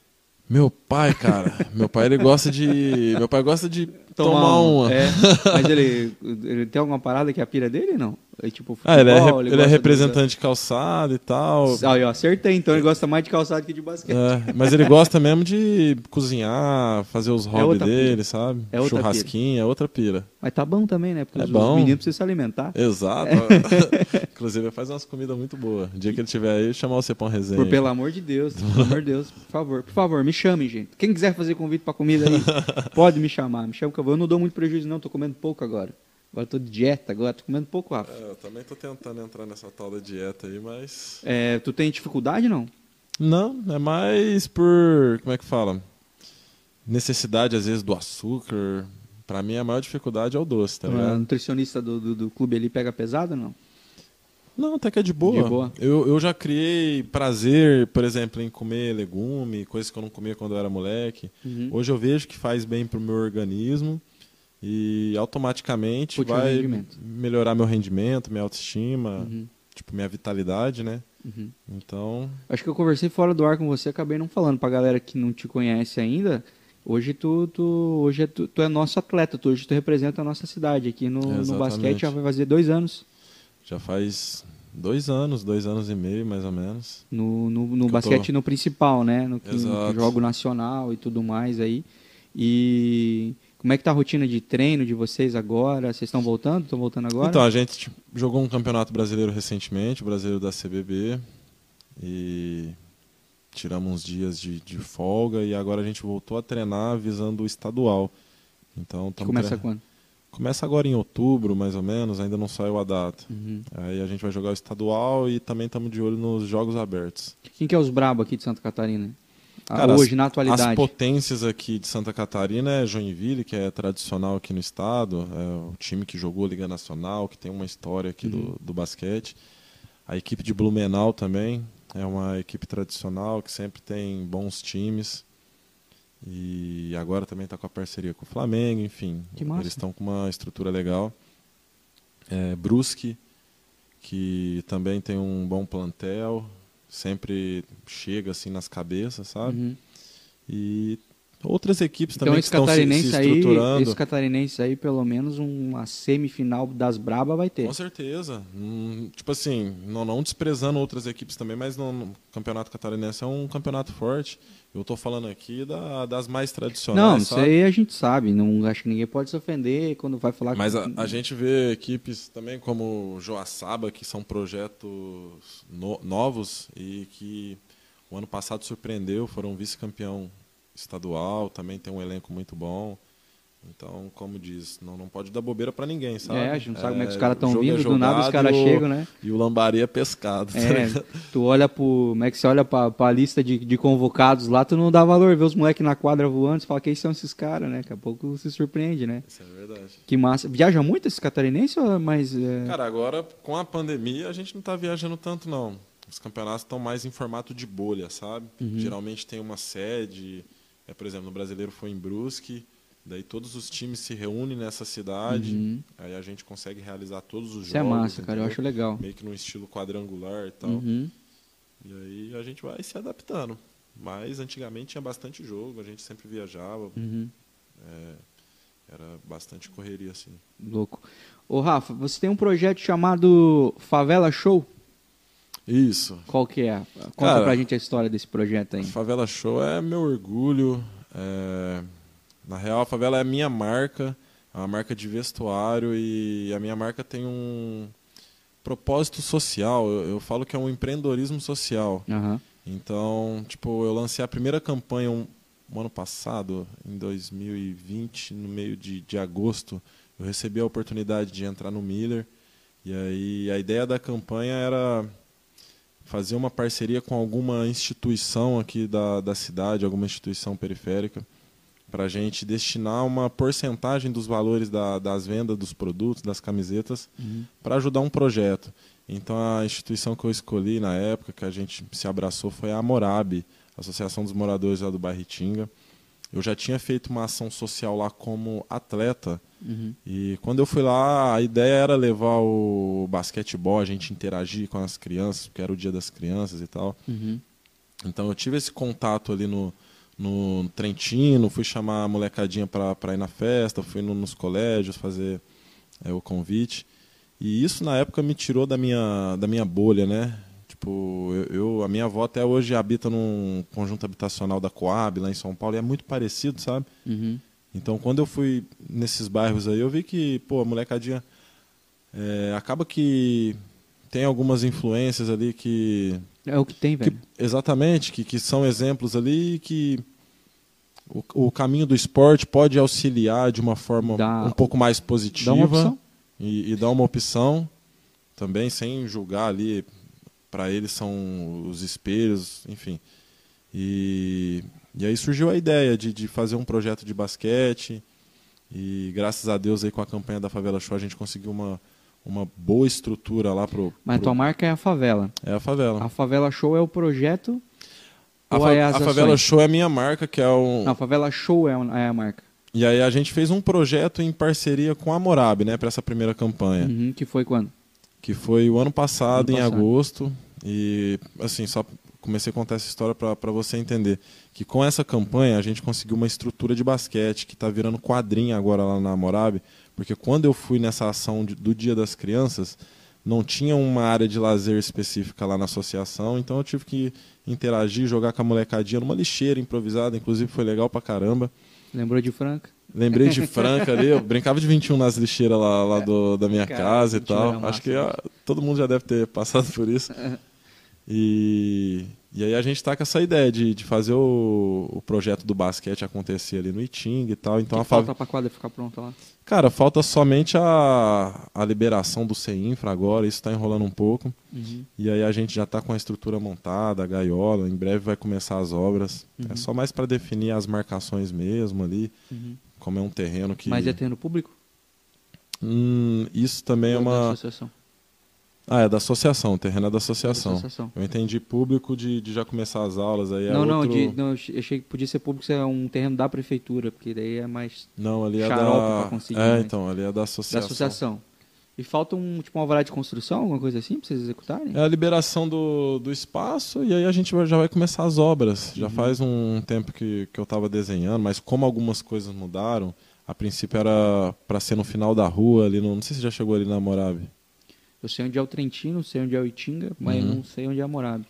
Meu pai, cara, meu pai ele gosta de. Meu pai gosta de tomar, um- uma. É, mas ele, ele tem alguma parada que é a pira dele não? É, tipo, Ah, ele é, futebol, re- ele é representante de calçado e tal. Ah, eu acertei, então ele gosta mais de calçado que de basquete. É, mas ele gosta mesmo de cozinhar, fazer os hobbies outra dele, pira. sabe? É outra Churrasquinho, é outra pira. Mas tá bom também, né? Porque É os, os meninos precisam se alimentar. Exato. <laughs> Inclusive, ele faz umas comidas muito boas. O dia que ele tiver aí, chamar você pra uma resenha. Por, pelo amor de Deus, pelo <laughs> amor de Deus, por favor, por favor, me chamem, gente. Quem quiser fazer convite pra comida aí, pode me chamar. Me chama que eu vou. Eu não dou muito prejuízo, não, tô comendo pouco agora. Agora tô de dieta, agora tô comendo pouco, Rafa. É, eu também tô tentando entrar nessa tal da dieta aí, mas. É, tu tem dificuldade, não? Não, é mais por. Como é que fala? Necessidade, às vezes, do açúcar. Pra mim, a maior dificuldade é o doce, tá A ligado? nutricionista do, do, do clube ali pega pesado, não? Não, até que é de boa. De boa. Eu, eu já criei prazer, por exemplo, em comer legume, coisas que eu não comia quando eu era moleque. Uhum. Hoje eu vejo que faz bem pro meu organismo e automaticamente Puxa vai melhorar meu rendimento, minha autoestima, Uhum. tipo, minha vitalidade, né? Uhum. Então, Acho que eu conversei fora do ar com você, acabei não falando pra galera que não te conhece ainda. Hoje tu, tu, hoje é, tu, tu é nosso atleta, tu, hoje tu representa a nossa cidade aqui no, no basquete, já vai fazer dois anos. já faz dois anos, dois anos e meio, mais ou menos. No, no, no basquete tô- no principal, né? No, que- no jogo nacional e tudo mais aí. E como é que tá a rotina de treino de vocês agora? Vocês estão voltando? Estão voltando agora? Então, a gente jogou um campeonato brasileiro recentemente, o brasileiro da CBB, e tiramos uns dias de, de folga e agora a gente voltou a treinar visando o estadual. Então, começa tre- quando? Começa agora em outubro, mais ou menos, ainda não saiu a data. Uhum. Aí a gente vai jogar o estadual e também estamos de olho nos jogos abertos. Quem que é os brabo aqui de Santa Catarina? Cara, hoje, na As atualidade. potências aqui de Santa Catarina é Joinville, que é tradicional aqui no estado, é o time que jogou Liga Nacional, que tem uma história aqui do, do basquete. A equipe de Blumenau também é uma equipe tradicional que sempre tem bons times. E agora também está com a parceria com o Flamengo, enfim. Eles estão com uma estrutura legal. É, Brusque, que também tem um bom plantel, sempre chega assim nas cabeças, sabe? Uhum. E outras equipes Então também esse que estão se, se catarinense aí, estruturando. esse catarinense aí, pelo menos uma semifinal das braba vai ter. Com certeza. Hum, tipo assim, não, não desprezando outras equipes também, mas no, no campeonato catarinense é um campeonato forte. Eu tô falando aqui da- das mais tradicionais. Não, isso sabe? aí a gente sabe. Não acho que ninguém pode se ofender quando vai falar. Mas que- a, a gente vê equipes também como Joaçaba, que são projetos no- novos e que o ano passado surpreendeu, foram vice-campeão estadual, também tem um elenco muito bom. Então, como diz, não, não pode dar bobeira pra ninguém, sabe? É, a gente não sabe como é que os É, caras estão é vindo, do nada os caras chegam, né? E o lambari é pescado. tá É, ligado? tu olha pro. Como é que você olha pra, pra lista de, de convocados lá, tu não dá valor, vê os moleques na quadra voando, você fala, quem são esses caras, né? Daqui a pouco se surpreende, né? Isso é verdade. Que massa. Viaja muito esse catarinense ou é mais. é, Cara, agora com a pandemia a gente não tá viajando tanto não. Os campeonatos estão mais em formato de bolha, sabe? Uhum. Geralmente tem uma sede, é, por exemplo, no Brasileiro foi em Brusque, daí todos os times se reúnem nessa cidade, Uhum. aí a gente consegue realizar todos os Isso é jogos. massa, cara. Eu acho legal. Meio que no estilo quadrangular e tal. Uhum. E aí a gente vai se adaptando. Mas antigamente tinha bastante jogo, a gente sempre viajava, Uhum. era bastante correria assim. Louco. Ô, Rafa, você tem um projeto chamado Favela Show? Isso. Qual que é? Conta Cara, pra gente a história desse projeto aí. Favela Show é meu orgulho. é, Na real, a favela é a minha marca, é uma marca de vestuário e a minha marca tem um propósito social. Eu, eu falo que é um empreendedorismo social. Aham. Então, tipo, eu lancei a primeira campanha um, um ano passado, em 2020, no meio de, de agosto. Eu recebi a oportunidade de entrar no Miller. E aí a ideia da campanha era fazer uma parceria com alguma instituição aqui da, da cidade, alguma instituição periférica, para a gente destinar uma porcentagem dos valores da, das vendas dos produtos, das camisetas, para ajudar um projeto. Então a instituição que eu escolhi na época, que a gente se abraçou, foi a Morab, Associação dos Moradores lá do bairro Itinga. Eu já tinha feito uma ação social lá como atleta, Uhum. e quando eu fui lá, a ideia era levar o basquetebol, a gente interagir com as crianças, porque era o dia das crianças e tal. Uhum. Então eu tive esse contato ali no, no Trentino, fui chamar a molecadinha para ir na festa, fui no- nos colégios fazer é, o convite. E isso na época me tirou da minha, da minha bolha, né? Tipo, eu, eu- a minha avó até hoje habita num conjunto habitacional da Coab, lá em São Paulo, e é muito parecido, sabe? Uhum. Então, quando eu fui nesses bairros aí, eu vi que, pô, a molecadinha é, acaba que tem algumas influências ali que, É o que tem, que- velho. exatamente, que, que são exemplos ali que o, o caminho do esporte pode auxiliar de uma forma Dá- um pouco mais positiva Dá. E, e dar uma opção também sem julgar ali para eles são os espelhos, enfim. E, e aí surgiu a ideia de, de fazer um projeto de basquete e graças a Deus aí com a campanha da Favela Show a gente conseguiu uma, uma boa estrutura lá pro, Mas pro- tua marca é a favela. é a favela. A Favela Show é o projeto. A, fa- é a Favela? Show é a minha marca, que é Não, a Favela Show é a é a marca. E aí a gente fez um projeto em parceria com a Morab, né, para essa primeira campanha, Uhum, que foi quando? que foi o ano passado, Ano em passado. agosto. E assim, só comecei a contar essa história para você entender que com essa campanha a gente conseguiu uma estrutura de basquete que está virando quadrinha agora lá na Morab, porque quando eu fui nessa ação de- do Dia das Crianças, não tinha uma área de lazer específica lá na associação, então eu tive que interagir, jogar com a molecadinha numa lixeira improvisada, inclusive foi legal pra caramba. Lembrou de Franca? Lembrei de <laughs> Franca ali, eu brincava de 21 nas lixeiras lá, lá do, da minha Cara, casa e 21 era tal. massa, Acho que ah, todo mundo já deve ter passado por isso. <laughs> E, e aí a gente tá com essa ideia de, de fazer o, o projeto do basquete acontecer ali no Itinga e tal. Então que a fa- falta pra quadra ficar pronta lá? Cara, falta somente a, a liberação do CEINFRA agora, isso tá enrolando um pouco. Uhum. E aí a gente já tá com a estrutura montada, a gaiola, em breve vai começar as obras. Uhum. É só mais para definir as marcações mesmo ali, Uhum. como é um terreno que... Mas é terreno público? Hum, isso também é da uma. associação? Ah, é da associação, o terreno é da associação. Da associação. Eu entendi público de, de já começar as aulas aí. É não, não, outro... de- não, eu achei que podia ser público, se é um terreno da prefeitura, porque daí é mais Não, ali é da. conseguir, é, né? então, ali é da da associação. associação. E falta um, tipo, um alvará de construção, alguma coisa assim, pra vocês executarem? É a liberação do, do espaço e aí a gente já vai começar as obras. Já faz um tempo que, que eu estava desenhando, mas como algumas coisas mudaram, a princípio era para ser no final da rua ali, no, não sei se já chegou ali na Morabe. Eu sei onde é o Trentino, sei onde é o Itinga, mas Uhum. não sei onde é a Morabe.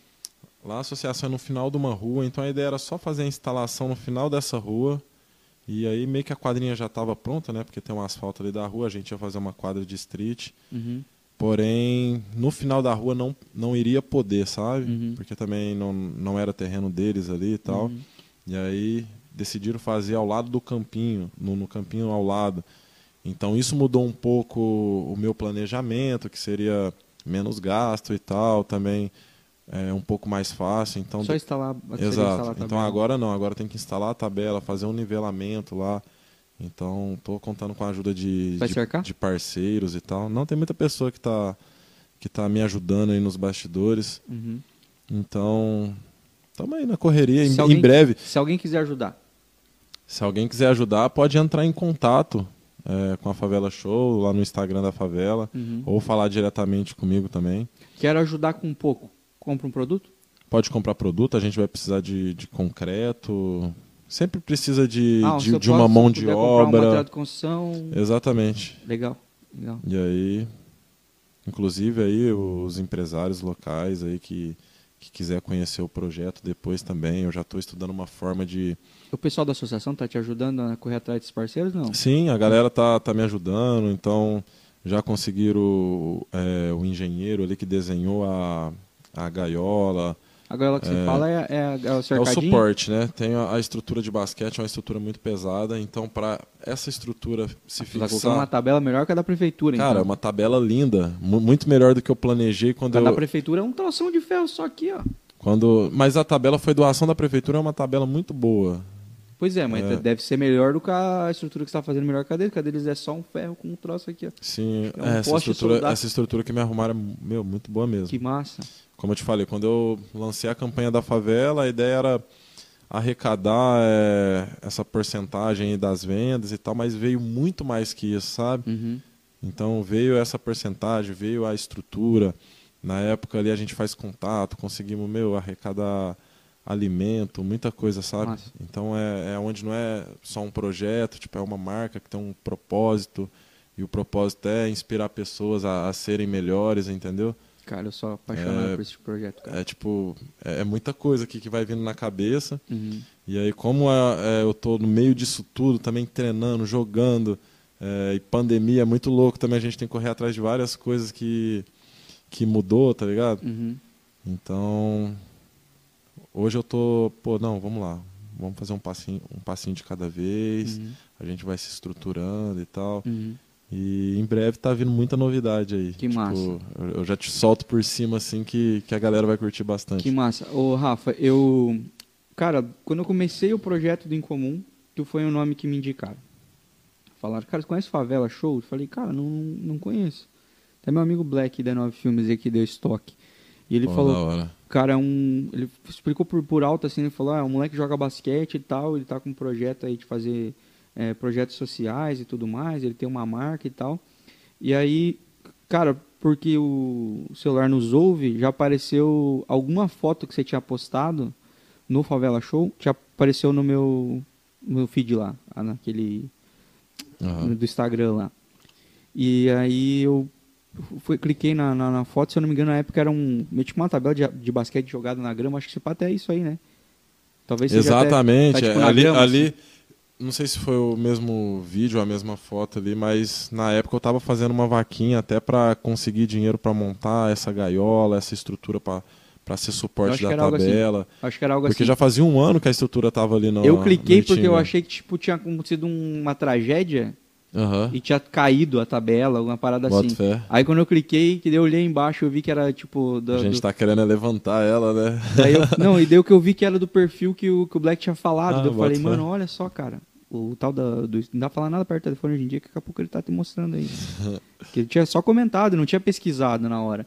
Lá a associação é no final de uma rua, então a ideia era só fazer a instalação no final dessa rua. E aí meio que a quadrinha já estava pronta, né? Porque tem um asfalto ali da rua, a gente ia fazer uma quadra de street. Uhum. Porém, no final da rua não, não iria poder, sabe? Uhum. Porque também não, não era terreno deles ali e tal. Uhum. E aí decidiram fazer ao lado do campinho, no, no campinho ao lado. Então isso mudou um pouco o meu planejamento, que seria menos gasto e tal, também é um pouco mais fácil. Então Só instalar, Exato. instalar então agora não, agora tem que instalar a tabela, fazer um nivelamento lá. Então estou contando com a ajuda de, de, de parceiros e tal. Não, tem muita pessoa que está que tá me ajudando aí nos bastidores. Uhum. Então, estamos aí na correria. Em, Se em alguém- breve, Se alguém quiser ajudar, se alguém quiser ajudar, pode entrar em contato é, com a Favela Show, lá no Instagram da Favela, Uhum. ou falar diretamente comigo também. quero ajudar com um pouco, compra um produto? Pode comprar produto, a gente vai precisar de, de concreto. Sempre precisa de, Ah, de, de uma mão de comprar um material obra. de construção, Exatamente. legal, legal. E aí, inclusive aí os empresários locais aí que, que quiser conhecer o projeto depois também, eu já estou estudando uma forma de. O pessoal da associação tá te ajudando a correr atrás desses parceiros? Não. Sim, a galera tá, tá me ajudando, então já conseguiram é, o engenheiro ali que desenhou a, a gaiola. Agora o que você É. fala é, é, é o É o cercadinho? suporte, né? Tem a, a estrutura de basquete, é uma estrutura muito pesada, então para essa estrutura se Você tá uma fixar, tabela melhor que a da prefeitura, cara, é então. uma tabela linda, mu- muito melhor do que eu planejei quando A eu da prefeitura é um troção de ferro só aqui, ó. quando, mas a tabela foi doação da prefeitura, é uma tabela muito boa. Pois é, mas É. deve ser melhor do que a estrutura que você tá fazendo melhor que a deles, que a deles é só um ferro com um troço aqui, ó. Sim, É um essa poste estrutura, soldado. essa estrutura que me arrumaram é meu, muito boa mesmo. Que massa. Como eu te falei, quando eu lancei a campanha da favela, a ideia era arrecadar é, essa porcentagem das vendas e tal, mas veio muito mais que isso, sabe? Uhum. Então veio essa porcentagem, veio a estrutura. Na época ali a gente faz contato, conseguimos, meu, arrecadar alimento, muita coisa, sabe? Massa. Então é, é onde não é só um projeto, tipo, é uma marca que tem um propósito, e o propósito é inspirar pessoas a, a serem melhores, entendeu? Cara, eu sou apaixonado É. por esse projeto, cara. É tipo, é, é muita coisa aqui que vai vindo na cabeça. Uhum. E aí, como é, eu tô no meio disso tudo, também treinando, jogando, é, e pandemia é muito louco também, a gente tem que correr atrás de várias coisas que, que mudou, tá ligado? Uhum. Então, hoje eu tô, pô, não, vamos lá, vamos fazer um passinho, um passinho de cada vez, Uhum. a gente vai se estruturando e tal. E em breve tá vindo muita novidade aí. Que Tipo, massa. Eu, já te solto por cima, assim, que, que a galera vai curtir bastante. Que massa. Ô, Rafa, eu. Cara, quando eu comecei o projeto do Incomum, tu foi um nome que me indicaram. Falaram, cara, você conhece Favela Show? Eu falei, cara, não, não conheço. Até meu amigo Black da Nove Filmes aí que deu estoque. E ele Pô, falou, cara, é um. Ele explicou por, por alto assim, ele falou, ah, um moleque joga basquete e tal, ele tá com um projeto aí de fazer é, projetos sociais e tudo mais, ele tem uma marca e tal. E aí, cara, porque o celular nos ouve, já apareceu alguma foto que você tinha postado no Favela Show, já apareceu no meu, meu feed lá, naquele Aham. do Instagram lá. E aí eu fui, cliquei na, na, na foto, se eu não me engano, na época era um. meio tipo uma tabela de, de basquete jogada na grama, acho que esse até é isso aí, né? Talvez seja até- Exatamente. tá, tipo, é, ali, grama, ali assim. Não sei se foi o mesmo vídeo, a mesma foto ali, mas na época eu tava fazendo uma vaquinha até para conseguir dinheiro para montar essa gaiola, essa estrutura para para ser suporte da assim. tabela. Acho que era algo Porque assim. já fazia um ano que a estrutura tava ali no eu cliquei porque eu achei que tipo, tinha acontecido uma tragédia Aham. e tinha caído a tabela, alguma parada Bota assim. fé. Aí quando eu cliquei, que eu olhei embaixo, eu vi que era tipo. Da, A gente do- tá querendo é levantar ela, né? Daí eu- <laughs> não, e daí o que eu vi que era do perfil que o, que o Black tinha falado. Ah, daí eu falei, fé. mano, olha só, cara. O tal da, do. Não dá pra falar nada perto do telefone hoje em dia, que daqui a pouco ele tá te mostrando aí. <laughs> que ele tinha só comentado, não tinha pesquisado na hora.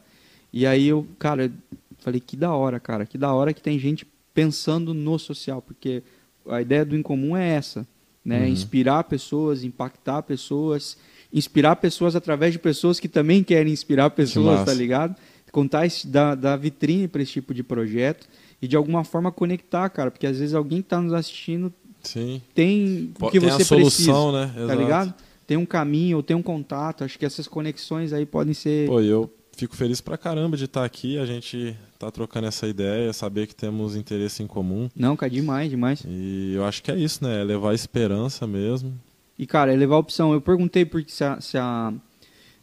E aí eu, cara, falei, que da hora, cara. Que da hora que tem gente pensando no social, porque a ideia do incomum é essa, né? Uhum. Inspirar pessoas, impactar pessoas, inspirar pessoas através de pessoas que também querem inspirar pessoas, tá ligado? Contar esse, da, da vitrine para esse tipo de projeto e de alguma forma conectar, cara, porque às vezes alguém que tá nos assistindo Sim. tem o que tem você a solução, precisa, né? tá Exato. ligado? Tem um caminho, ou tem um contato, acho que essas conexões aí podem ser Pô, eu fico feliz pra caramba de estar aqui, a gente tá trocando essa ideia, saber que temos interesse em comum. Não, cara, demais, demais. E eu acho que é isso, né? É levar esperança mesmo. E, cara, é levar a opção. Eu perguntei porque se, a- se, a-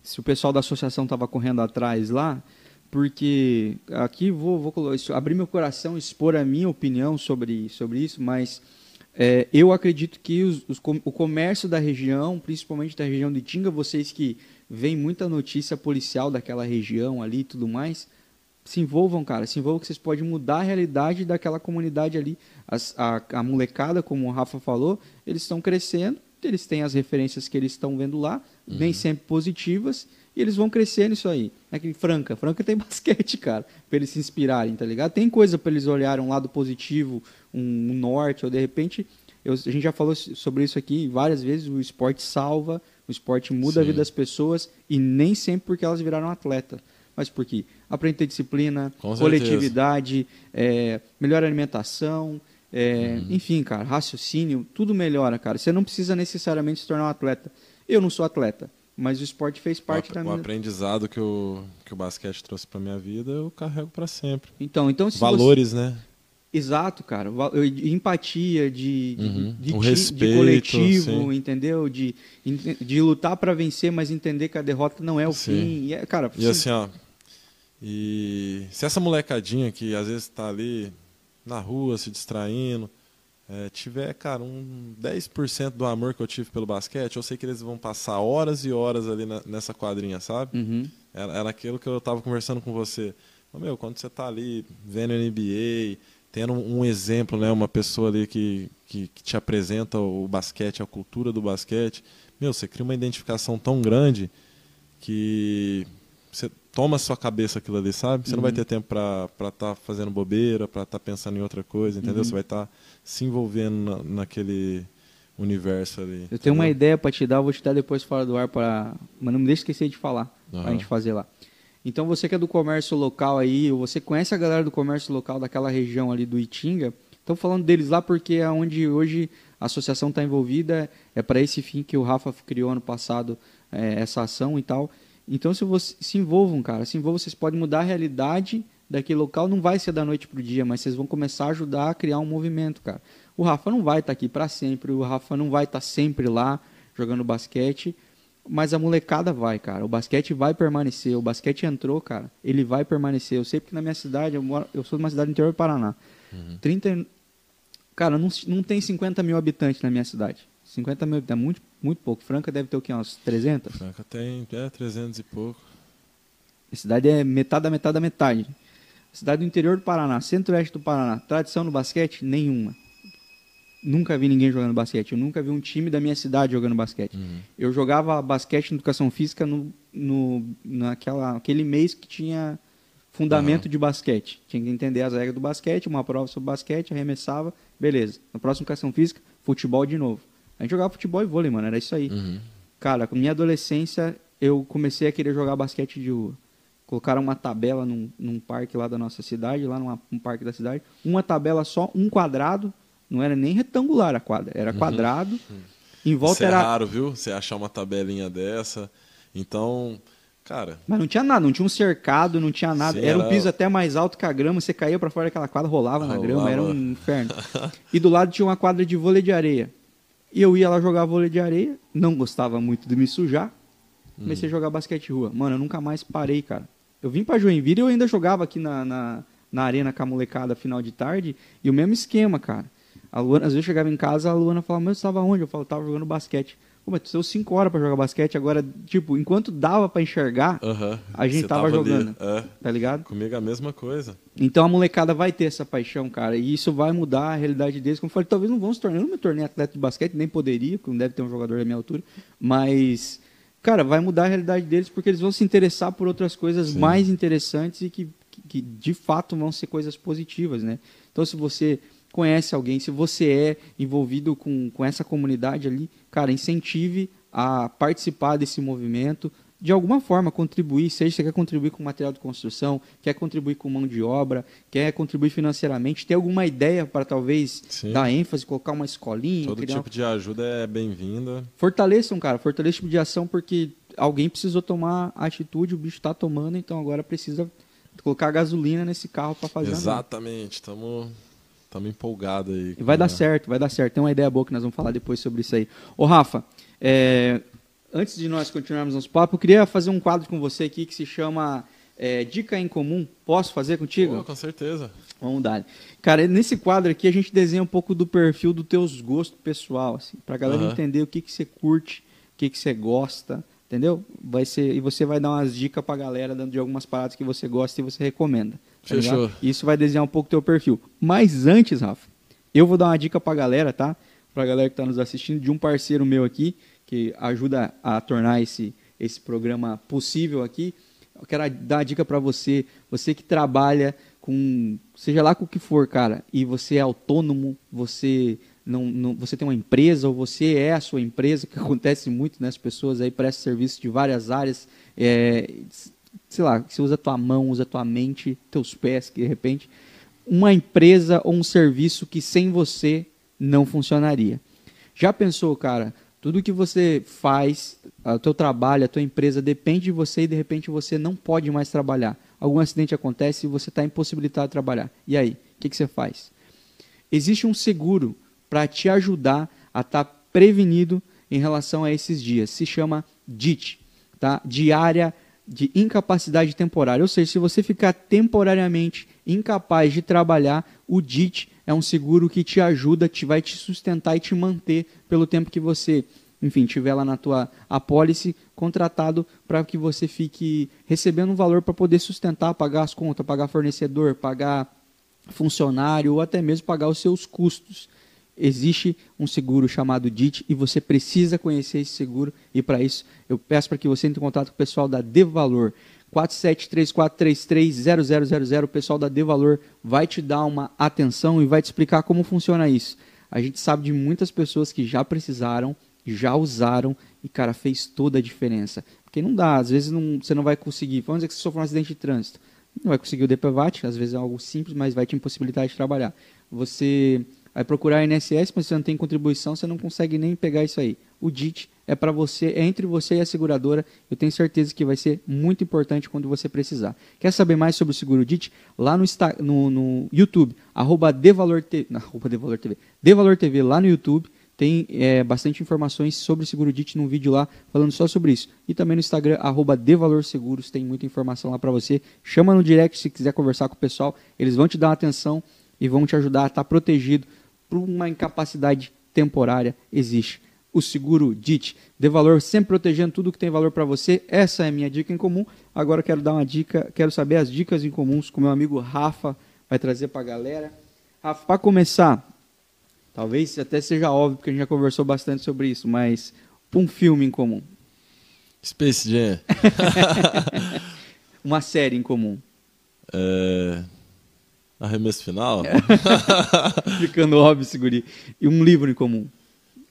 se o pessoal da associação tava correndo atrás lá, porque aqui vou, vou abrir meu coração, expor a minha opinião sobre, sobre isso, mas é, eu acredito que os- os o comércio da região, principalmente da região de Tinga, vocês que veem muita notícia policial daquela região ali e tudo mais, se envolvam, cara, se envolvam que vocês podem mudar a realidade daquela comunidade ali. As- a, a molecada, como o Rafa falou, eles estão crescendo, eles têm as referências que eles estão vendo lá, nem sempre positivas, e eles vão crescer nisso aí. É que Franca, Franca tem <laughs> basquete, cara, pra eles se inspirarem, tá ligado? Tem coisa pra eles olharem um lado positivo, um, um norte, ou de repente, eu- a gente já falou sobre isso aqui várias vezes, o esporte salva, o esporte muda a Sim. vida das pessoas, e nem sempre porque elas viraram atleta. Mas por quê? Aprende a ter disciplina, Com coletividade, é, melhor alimentação, é, Uhum. enfim, cara, raciocínio, tudo melhora, cara. Você não precisa necessariamente se tornar um atleta. Eu não sou atleta, mas o esporte fez parte o, da ap- o minha. aprendizado que o, que o basquete trouxe pra minha vida, eu carrego pra sempre. Então, então se Valores, né? Exato, cara. De Empatia, de, de- Uhum. de, O ti- de respeito, coletivo, sim. entendeu? De, de lutar para vencer, mas entender que a derrota não é o Sim. fim. E é, cara, E sim, assim, ó. E se essa molecadinha que às vezes tá ali na rua se distraindo, é, tiver, cara, um 10% do amor que eu tive pelo basquete, eu sei que eles vão passar horas e horas ali na- nessa quadrinha, sabe? Uhum. Era, era aquilo que eu tava conversando com você. Meu, quando você tá ali vendo NBA, tendo um, exemplo, né, uma pessoa ali que, que, que te apresenta o basquete, a cultura do basquete, meu, você cria uma identificação tão grande que você toma a sua cabeça aquilo ali, sabe? Você não vai Uhum. ter tempo pra estar tá fazendo bobeira, pra estar pensando em outra coisa, entendeu? Uhum. Você vai estar se envolvendo na- naquele universo ali. Eu tenho uma entendeu? ideia para te dar, eu vou te dar depois fora do ar para, mas não me deixe esquecer de falar, pra Aham. gente fazer lá. Então você que é do comércio local aí, ou você conhece a galera do comércio local daquela região ali do Itinga, estão falando deles lá porque é onde hoje a associação está envolvida, é para esse fim que o Rafa criou ano passado é, essa ação e tal. Então se você se envolvam, cara, se envolvam, vocês podem mudar a realidade daquele local, não vai ser da noite pro dia, mas vocês vão começar a ajudar a criar um movimento, cara. O Rafa não vai estar aqui para sempre, o Rafa não vai estar sempre lá jogando basquete, mas a molecada vai, cara. O basquete vai permanecer. O basquete entrou, cara. Ele vai permanecer. Eu sei porque na minha cidade, eu, moro, eu sou de uma cidade do interior do Paraná. 30, e- cara, não, não tem 50 mil habitantes na minha cidade. 50 mil habitantes, muito, muito pouco. Franca deve ter o quê? Uns 300? Franca tem é, 300 e pouco. A cidade é metade da metade da metade. Cidade do interior do Paraná, centro-oeste do Paraná. Tradição no basquete? Nenhuma. Nunca vi ninguém jogando basquete. Eu nunca vi um time da minha cidade jogando basquete. Eu jogava basquete em educação física no, no, naquela, aquele mês que tinha fundamento de basquete. Tinha que entender as regras do basquete, uma prova sobre basquete, arremessava, beleza. Na próxima educação física, futebol de novo. A gente jogava futebol e vôlei, mano, era isso aí. Uhum. Cara, com minha adolescência, eu comecei a querer jogar basquete de rua. Colocaram uma tabela num, num parque lá da nossa cidade, lá num parque da cidade. Uma tabela só, um quadrado. Não era nem retangular a quadra, era quadrado. Em volta Isso é era. raro, viu? Você achar uma tabelinha dessa. Então, cara, Mas não tinha nada, não tinha um cercado, não tinha nada. Sim, era um era- piso até mais alto que a grama, você caía pra fora daquela quadra, rolava, na Rolava. grama, era um inferno. <laughs> e do lado tinha uma quadra de vôlei de areia. E eu ia lá jogar vôlei de areia, não gostava muito de me sujar. Comecei a jogar basquete de rua. Mano, eu nunca mais parei, cara. Eu vim pra Joinville e eu ainda jogava aqui na, na, na arena com a molecada final de tarde. E o mesmo esquema, cara. A Luana, às vezes eu chegava em casa, a Luana falava, mas você tava onde? Eu falava, tava jogando basquete. Pô, mas tu deu 5 horas pra jogar basquete, agora, tipo, enquanto dava pra enxergar, A gente você tava ali, jogando. é, tá ligado? comigo a mesma coisa. Então a molecada vai ter essa paixão, cara, e isso vai mudar a realidade deles. Como eu falei, talvez não vão se tornar, eu não me tornei atleta de basquete, nem poderia, porque não deve ter um jogador da minha altura, mas, cara, vai mudar a realidade deles porque eles vão se interessar por outras coisas Sim. mais interessantes e que, que, que, de fato vão ser coisas positivas, né? Então se você conhece alguém, se você é envolvido com, com essa comunidade ali, cara, incentive a participar desse movimento, de alguma forma contribuir, seja você quer contribuir com material de construção, quer contribuir com mão de obra, quer contribuir financeiramente, tem alguma ideia para talvez Sim. dar ênfase, colocar uma escolinha, Todo tipo de ajuda é bem-vinda. fortaleçam, cara, fortaleçam esse tipo de ação porque alguém precisou tomar atitude, o bicho está tomando, então agora precisa colocar gasolina nesse carro para fazer. Exatamente, estamos empolgados aí. E vai dar certo, vai dar certo. Tem uma ideia boa que nós vamos falar depois sobre isso aí. Ô, Rafa, é, antes de nós continuarmos nosso papo, eu queria fazer um quadro com você aqui que se chama é, Dica em Comum. Posso fazer contigo? Com certeza. Vamos dar. Cara, nesse quadro aqui a gente desenha um pouco do perfil dos teus gostos pessoal, assim, pra galera Aham. entender o que, que você curte, o que, que você gosta, entendeu? Vai ser, e você vai dar umas dicas pra galera dando de algumas paradas que você gosta e você recomenda. Tá Fechou. ligado? Isso vai desenhar um pouco o teu perfil. Mas antes, Rafa, eu vou dar uma dica pra galera, tá? Pra galera que tá nos assistindo, de um parceiro meu aqui, que ajuda a tornar esse, esse programa possível aqui. Eu quero dar a dica pra você, você que trabalha com, seja lá com o que for, cara, e você é autônomo, você não, não- você tem uma empresa ou você é a sua empresa, <laughs> que acontece muito, né? As pessoas aí prestam serviço de várias áreas, é, sei lá, você usa tua mão, usa tua mente, teus pés, que de repente, uma empresa ou um serviço que sem você não funcionaria. Já pensou, cara? Tudo que você faz, o teu trabalho, a tua empresa depende de você e de repente você não pode mais trabalhar. Algum acidente acontece e você está impossibilitado de trabalhar. E aí, o que, que você faz? Existe um seguro para te ajudar a estar prevenido em relação a esses dias. Se chama DIT, tá? Diária de incapacidade temporária. Ou seja, se você ficar temporariamente incapaz de trabalhar, o DIT é um seguro que te ajuda, te vai te sustentar e te manter pelo tempo que você, enfim, tiver lá na tua apólice contratado para que você fique recebendo um valor para poder sustentar, pagar as contas, pagar fornecedor, pagar funcionário ou até mesmo pagar os seus custos. Existe um seguro chamado DIT e você precisa conhecer esse seguro e para isso eu peço para que você entre em contato com o pessoal da Devalor. 4734330000, o pessoal da Devalor vai te dar uma atenção e vai te explicar como funciona isso. A gente sabe de muitas pessoas que já precisaram, já usaram e, cara, fez toda a diferença. Porque não dá, às vezes não- você não vai conseguir. Vamos dizer que você sofreu um acidente de trânsito. Não vai conseguir o DPVAT, às vezes é algo simples, mas vai te impossibilitar de trabalhar. Você vai procurar a INSS, mas você não tem contribuição, você não consegue nem pegar isso aí. O DIT é para você, é entre você e a seguradora. Eu tenho certeza que vai ser muito importante quando você precisar. Quer saber mais sobre o seguro DIT? Lá no, no- no YouTube, arroba Devalor TV, <laughs> Devalor TV, lá no YouTube. Tem é, bastante informações sobre o seguro DIT num vídeo lá falando só sobre isso. E também no Instagram, arroba Seguros, tem muita informação lá para você. Chama no direct se quiser conversar com o pessoal. Eles vão te dar uma atenção e vão te ajudar a estar protegido por uma incapacidade temporária. Existe o seguro DIT. De valor, sempre protegendo tudo que tem valor para você. Essa é a minha dica em comum. Agora quero dar uma dica, quero saber as dicas em comuns que o meu amigo Rafa vai trazer para a galera. Rafa, para começar, talvez até seja óbvio, porque a gente já conversou bastante sobre isso, mas um filme em comum, Space Jam. <laughs> uma série em comum. É... Arremesso final? <laughs> Ficando óbvio, seguri. E um livro em comum.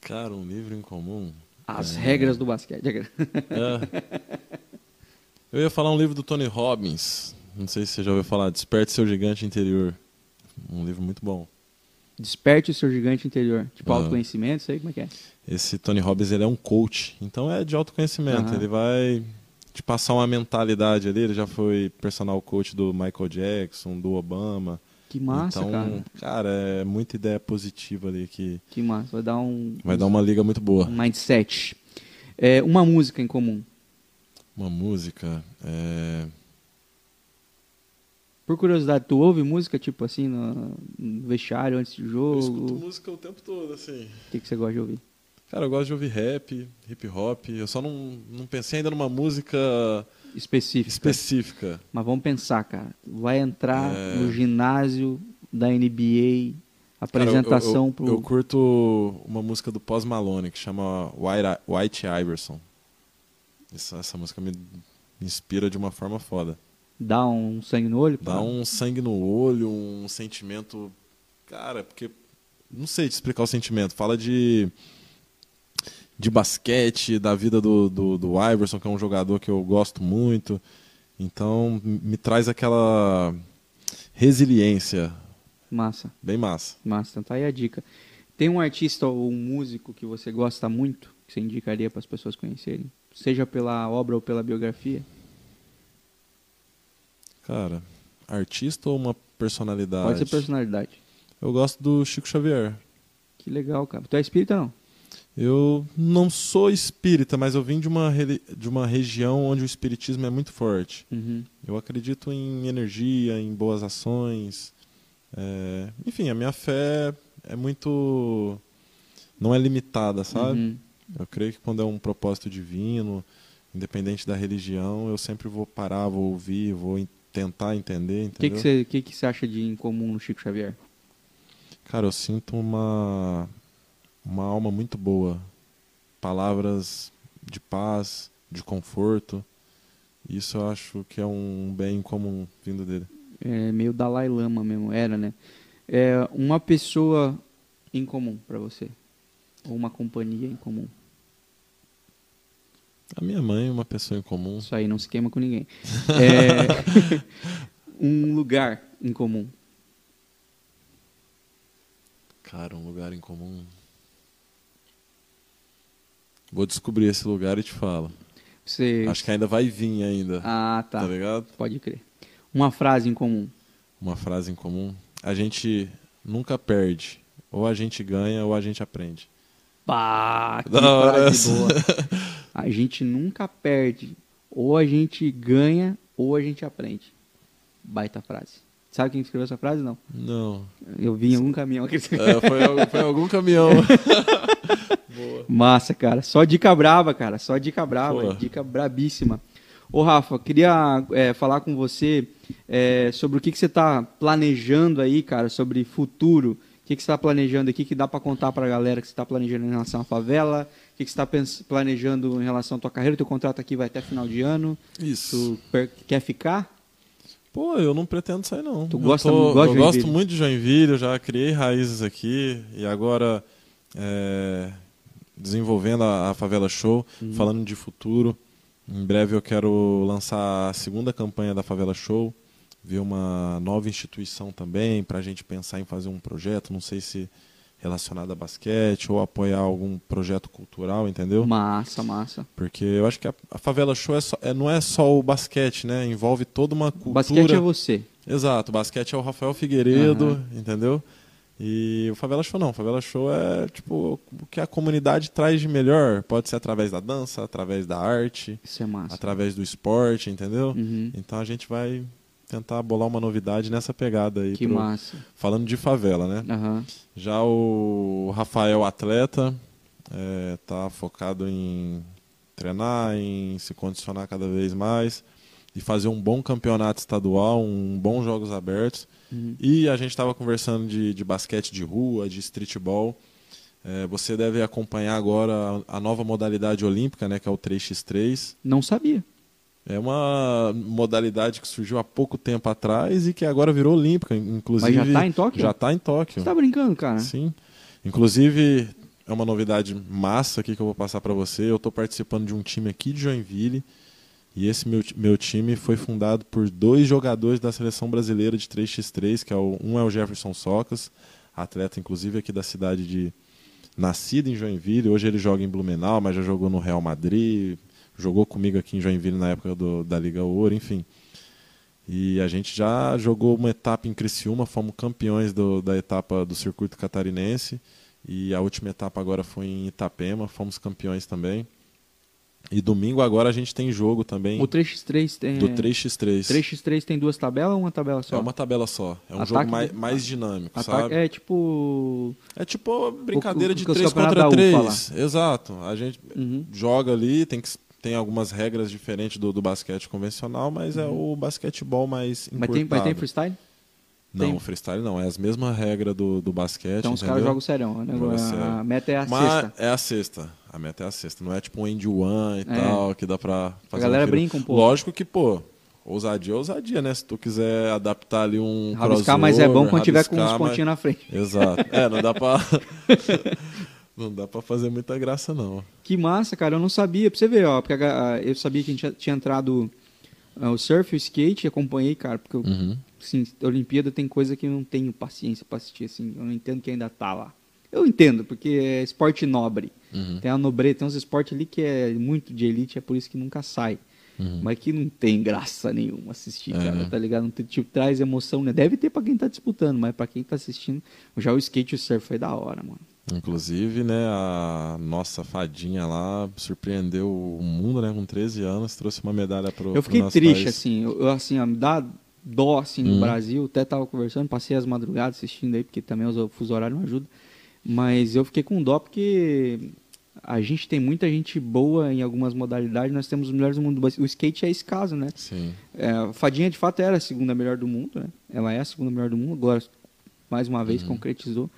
Cara, um livro em comum. As regras do basquete. É. Eu ia falar um livro do Tony Robbins. Não sei se você já ouviu falar. Desperte seu gigante interior. Um livro muito bom. Desperte o seu gigante interior. Tipo, Aham. autoconhecimento, isso aí, como é que é? Esse Tony Robbins ele é um coach, então é de autoconhecimento. Aham. Ele vai te passar uma mentalidade ali. Ele já foi personal coach do Michael Jackson, do Obama. Que massa, então, cara. cara, é muita ideia positiva ali que Que massa. Vai dar um, vai dar uma liga muito boa. um mindset. É, uma música em comum. Uma música. É... Por curiosidade, tu ouve música, tipo assim, no, no vestiário, antes de Eu escuto jogo? música o tempo todo, assim. O que, que você gosta de ouvir? Cara, eu gosto de ouvir rap, hip hop. Eu só não, não pensei ainda numa música Específica. específica. Mas vamos pensar, cara. Vai entrar É. no ginásio da NBA, Cara, eu- apresentação eu, pro... eu curto uma música do Post Malone que chama White, White Iverson. Essa, essa música me, inspira de uma forma foda. Dá um sangue no olho? Dá um sangue no olho, um sentimento. Cara, porque. Não sei te explicar o sentimento. Fala de. De basquete, da vida do, do, do Iverson, que é um jogador que eu gosto muito. Então, me traz aquela resiliência Massa, bem massa. massa. Então tá aí a dica. Tem um artista ou um músico que você gosta muito, que você indicaria para as pessoas conhecerem? Seja pela obra ou pela biografia? Cara, artista ou uma personalidade? Pode ser personalidade. Eu gosto do Chico Xavier. Que legal, cara. Tu é espírita não? Eu não sou espírita, mas eu vim de uma, de uma região onde o espiritismo é muito forte. Uhum. Eu acredito em energia, em boas ações. É, Enfim, a minha fé é muito. não é limitada, sabe? Uhum. Eu creio que quando é um propósito divino, independente da religião, eu sempre vou parar, vou ouvir, vou en- tentar entender, O que, que, você, que, que você acha de incomum no Chico Xavier? Cara, eu sinto uma, uma alma muito boa. Palavras de paz, de conforto. Isso eu acho que é um bem comum vindo dele. É meio Dalai Lama mesmo, era, né? É uma pessoa em comum para você? Ou uma companhia em comum? A minha mãe é uma pessoa em comum. Isso aí, não se queima com ninguém. <laughs> É, <laughs> um lugar em comum. Cara, um lugar em comum. Vou descobrir esse lugar e te falo. Você... Acho que ainda vai vir ainda. Ah, tá. Tá ligado? Pode crer. Uma frase em comum. Uma frase em comum. A gente nunca perde. Ou a gente ganha ou a gente aprende. Pá, que Da frase boa. A gente nunca perde. Ou a gente ganha, ou a gente aprende. Baita frase. Sabe quem escreveu essa frase? Não. Não. Eu vi em algum caminhão. É, foi, foi algum caminhão. <laughs> Massa, cara. Só dica brava, cara. Só dica brava. Pô. Dica brabíssima. Ô, Rafa, queria é, falar com você é, sobre o que, que você está planejando aí, cara, sobre futuro. O que, que você está planejando aqui que dá para contar para a galera que você está planejando em relação à favela? O que, que você está planejando em relação à tua carreira? Teu contrato aqui vai até final de ano. Isso. Tu quer ficar? Pô, eu não pretendo sair, não. Tu Eu gosta- tô- gosta de Eu gosto muito de Joinville, eu já criei raízes aqui e agora é, desenvolvendo a, a Favela Show, Uhum. falando de futuro. Em breve eu quero lançar a segunda campanha da Favela Show, ver uma nova instituição também, para a gente pensar em fazer um projeto, não sei se relacionado a basquete ou apoiar algum projeto cultural, entendeu? Massa, massa. Porque eu acho que a, a Favela Show é só- é- não é só o basquete, né? Envolve toda uma cultura. Basquete é você. Exato, basquete é o Rafael Figueiredo, entendeu? E o Favela Show não, o Favela Show é tipo o que a comunidade traz de melhor. Pode ser através da dança, através da arte, Isso é massa. através do esporte, entendeu? Uhum. Então a gente vai tentar bolar uma novidade nessa pegada aí. Que pro- massa. Falando de favela, né? Aham. Já o Rafael atleta é, tá focado em treinar, em se condicionar cada vez mais e fazer um bom campeonato estadual, um bom jogos abertos. Uhum. E a gente estava conversando de, de basquete de rua, de streetball. É, você deve acompanhar agora a, a nova modalidade olímpica, né, que é o 3x3. Não sabia. É uma modalidade que surgiu há pouco tempo atrás e que agora virou olímpica, inclusive. Mas já tá em Tóquio? Já está em Tóquio. Você tá brincando, cara? Sim. Inclusive, é uma novidade massa aqui que eu vou passar para você. Eu estou participando de um time aqui de Joinville. E esse meu, meu time foi fundado por dois jogadores da seleção brasileira de 3x3, que é o, um é o Jefferson Socas, atleta inclusive aqui da cidade de nascido em Joinville, hoje ele joga em Blumenau, mas já jogou no Real Madrid, jogou comigo aqui em Joinville na época do- da Liga Ouro, enfim. E a gente já jogou uma etapa em Criciúma, fomos campeões do- da etapa do circuito catarinense. E a última etapa agora foi em Itapema, fomos campeões também. E domingo agora a gente tem jogo também O 3x3 tem. do 3x3. 3x3 tem duas tabelas ou uma tabela só? É uma tabela só. É um Ataque jogo mais, mais dinâmico, Ataque- sabe? É tipo. É tipo brincadeira O- o- de que os 3 campeonatos contra da U 3. Exato. A gente Uhum. joga ali, tem, que, tem algumas regras diferentes do, do basquete convencional, mas é o basquetebol mais Mas tem, mas tem freestyle? Não, tem? freestyle não. É as mesmas regras do, do basquete, Então os entendeu? caras jogam serão. Né? A, a meta é a Mas sexta. é a sexta. A meta é a sexta. Não é tipo um end one e tal, que dá pra fazer galera um brinca um pouco. Lógico que, pô, ousadia é ousadia, né? Se tu quiser adaptar ali um Rabiscar, mas é bom quando tiver com uns mas- pontinhos na frente. Exato. <laughs> É, não dá pra... <laughs> Não dá pra fazer muita graça, não. Que massa, cara. Eu não sabia. Pra você ver, ó. Porque a- a- eu sabia que a gente tinha- entrado ah, o surf, o skate, acompanhei, cara. Porque, eu, Uhum. assim, a Olimpíada tem coisa que eu não tenho paciência pra assistir, assim. Eu não entendo que ainda tá lá. Eu entendo, porque é esporte nobre. Uhum. Tem a nobreza, tem uns esportes ali que é muito de elite, é por isso que nunca sai. Uhum. Mas que não tem graça nenhuma assistir, É. cara, tá ligado? Não tem, tipo, traz emoção, né? Deve ter pra quem tá disputando, mas pra quem tá assistindo, já o skate e o surf foi da hora, mano. Inclusive, né, a nossa fadinha lá surpreendeu o mundo, né, com 13 anos, trouxe uma medalha pro Eu fiquei pro triste, país. assim, eu, assim, ó, me dá dó, assim, no Uhum. Brasil, até tava conversando, passei as madrugadas assistindo aí, porque também os- o fuso horário não ajuda, mas eu fiquei com dó porque a gente tem muita gente boa em algumas modalidades, nós temos os melhores do mundo, o skate é esse caso, né? Sim. É, a Fadinha, de fato, era a segunda melhor do mundo, né? Ela é a segunda melhor do mundo, agora, mais uma vez, Uhum. concretizou.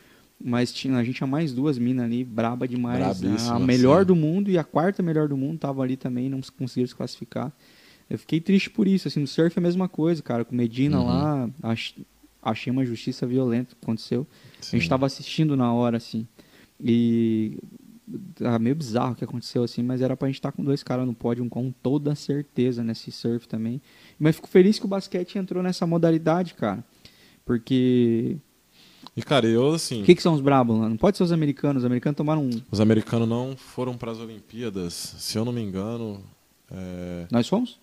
Mas tinha, a gente tinha mais duas minas ali, braba demais. Brabíssima, a melhor sim. do mundo e a quarta melhor do mundo tava ali também, não conseguiram se classificar. Eu fiquei triste por isso, assim, no surf é a mesma coisa, cara. Com Medina Uhum. lá, achei uma justiça violenta que aconteceu. A sim. gente tava assistindo na hora, assim. E ah, meio bizarro o que aconteceu, assim, mas era pra gente estar com dois caras no pódio com toda certeza nesse surf também. Mas fico feliz que o basquete entrou nessa modalidade, cara. Porque. E, cara, eu, assim, O que, que são os brabos lá? Não pode ser os americanos. Os americanos tomaram um. os americanos não foram para as Olimpíadas, se eu não me engano, é, Nós fomos?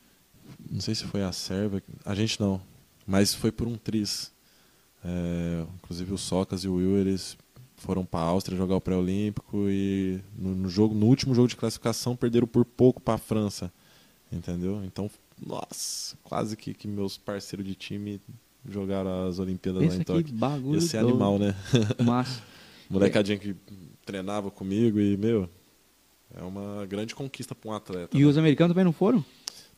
não sei se foi a Sérvia, a gente não, mas foi por um tris. É, inclusive o Socas e o Will, eles foram para a Áustria jogar o pré-olímpico e no, no jogo, no último jogo de classificação perderam por pouco para a França, entendeu? Então, nossa, quase que, que meus parceiros de time jogaram as Olimpíadas lá Pensa em que Tóquio. bagulho. Ia ser doido. animal, né? <laughs> Massa. <laughs> Molecadinha que treinava comigo e, meu, é uma grande conquista para um atleta. E né? os americanos também não foram?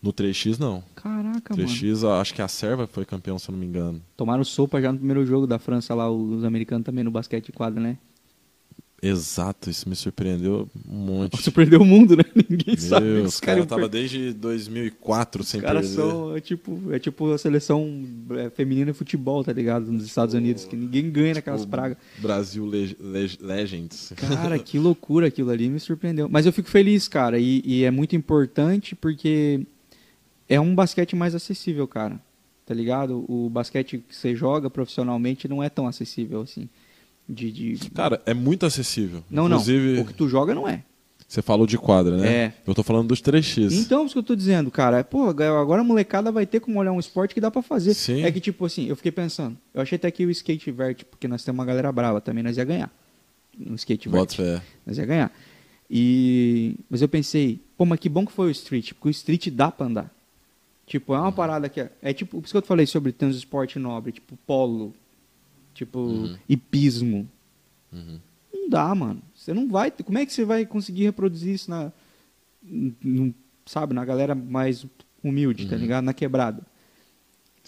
No 3x, não. Caraca, mano. 3x, ó, acho que a Sérvia foi campeão, se eu não me engano. Tomaram sopa já no primeiro jogo da França lá, os americanos também no basquete de quadra, né? Exato, isso me surpreendeu um monte. <laughs> Surpreendeu o mundo, né? <laughs> Ninguém sabe. Meu, Os os caras caras estavam desde 2004 sem Os caras perder. são, é tipo, é tipo a seleção é, feminina de futebol, tá ligado? Nos Estados Unidos, que ninguém ganha naquelas Tipo, pragas. Brasil Leg- Leg- Legends. Cara, <laughs> que loucura aquilo ali, me surpreendeu. Mas eu fico feliz, cara, e, e é muito importante porque é um basquete mais acessível, cara. Tá ligado? O basquete que você joga profissionalmente não é tão acessível assim. De, de... Cara, é muito acessível. Não, Inclusive, não. O que tu joga não é. você falou de quadra, né? É. Eu tô falando dos 3x. Então, isso que eu tô dizendo, cara, é, pô, agora a molecada vai ter como olhar um esporte que dá pra fazer. Sim. É que, tipo assim, eu fiquei pensando, eu achei até que o skate vert, porque nós temos uma galera brava também, nós ia ganhar. No skate vert. Bota fé. Nós ia ganhar. E... Mas eu pensei, pô, mas que bom que foi o street, porque o street dá pra andar. Tipo, é uma parada que é, é tipo, por isso que eu te falei sobre uns esporte nobre, tipo polo, tipo Uhum. hipismo. Uhum. Não dá, mano. Você não vai. Como é que você vai conseguir reproduzir isso na. n- sabe, na galera mais humilde, tá Uhum. ligado? Na quebrada.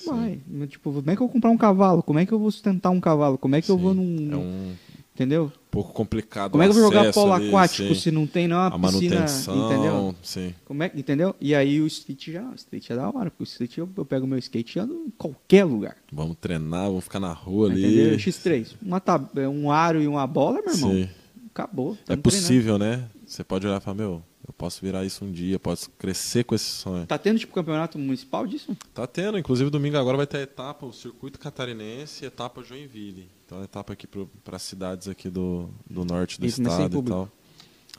Vai. Tipo, como é que eu vou comprar um cavalo? Como é que eu vou sustentar um cavalo? Como é que eu Sim. vou num. É um Entendeu? pouco complicado Como é que eu vou jogar polo ali, aquático sim. se não tem não, A uma piscina, entendeu? sim. Como é, entendeu? E aí o street já, o street é da hora, porque o street eu, eu pego meu skate e ando em qualquer lugar. Vamos treinar, vamos ficar na rua ali. Entendeu? X3, uma tab- um aro e uma bola, meu irmão. Sim. Acabou. É tamo treinando. possível, né? Você pode olhar e falar, meu, eu posso virar isso um dia, posso crescer com esse sonho. Tá tendo tipo campeonato municipal disso? Tá tendo, inclusive domingo agora vai ter a etapa, o circuito catarinense e etapa Joinville. Então etapa aqui para cidades aqui do, do norte do estado e público. tal.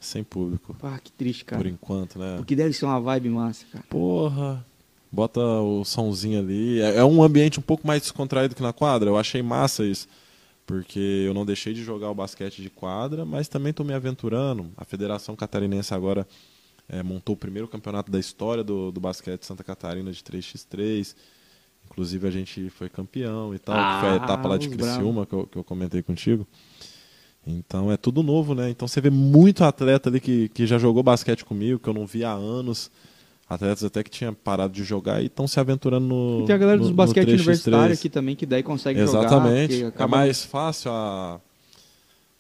Sem público. Ah, que triste, cara. Por enquanto, né? Porque deve ser uma vibe massa, cara. Porra. Bota o somzinho ali. É, é um ambiente um pouco mais descontraído que na quadra. Eu achei massa isso. Porque eu não deixei de jogar o basquete de quadra, mas também estou me aventurando. A Federação Catarinense agora é, montou o primeiro campeonato da história do, do basquete de Santa Catarina de 3x3. Inclusive a gente foi campeão e tal. que foi a Ah, etapa lá de Criciúma que eu, que eu comentei contigo. Então é tudo novo, né? Então você vê muito atleta ali que, que já jogou basquete comigo, que eu não via há anos. Atletas até que tinham parado de jogar e estão se aventurando no. E tem a galera no- dos basquete 3x3. universitário aqui também, que daí consegue jogar. Exatamente. É mais fácil a,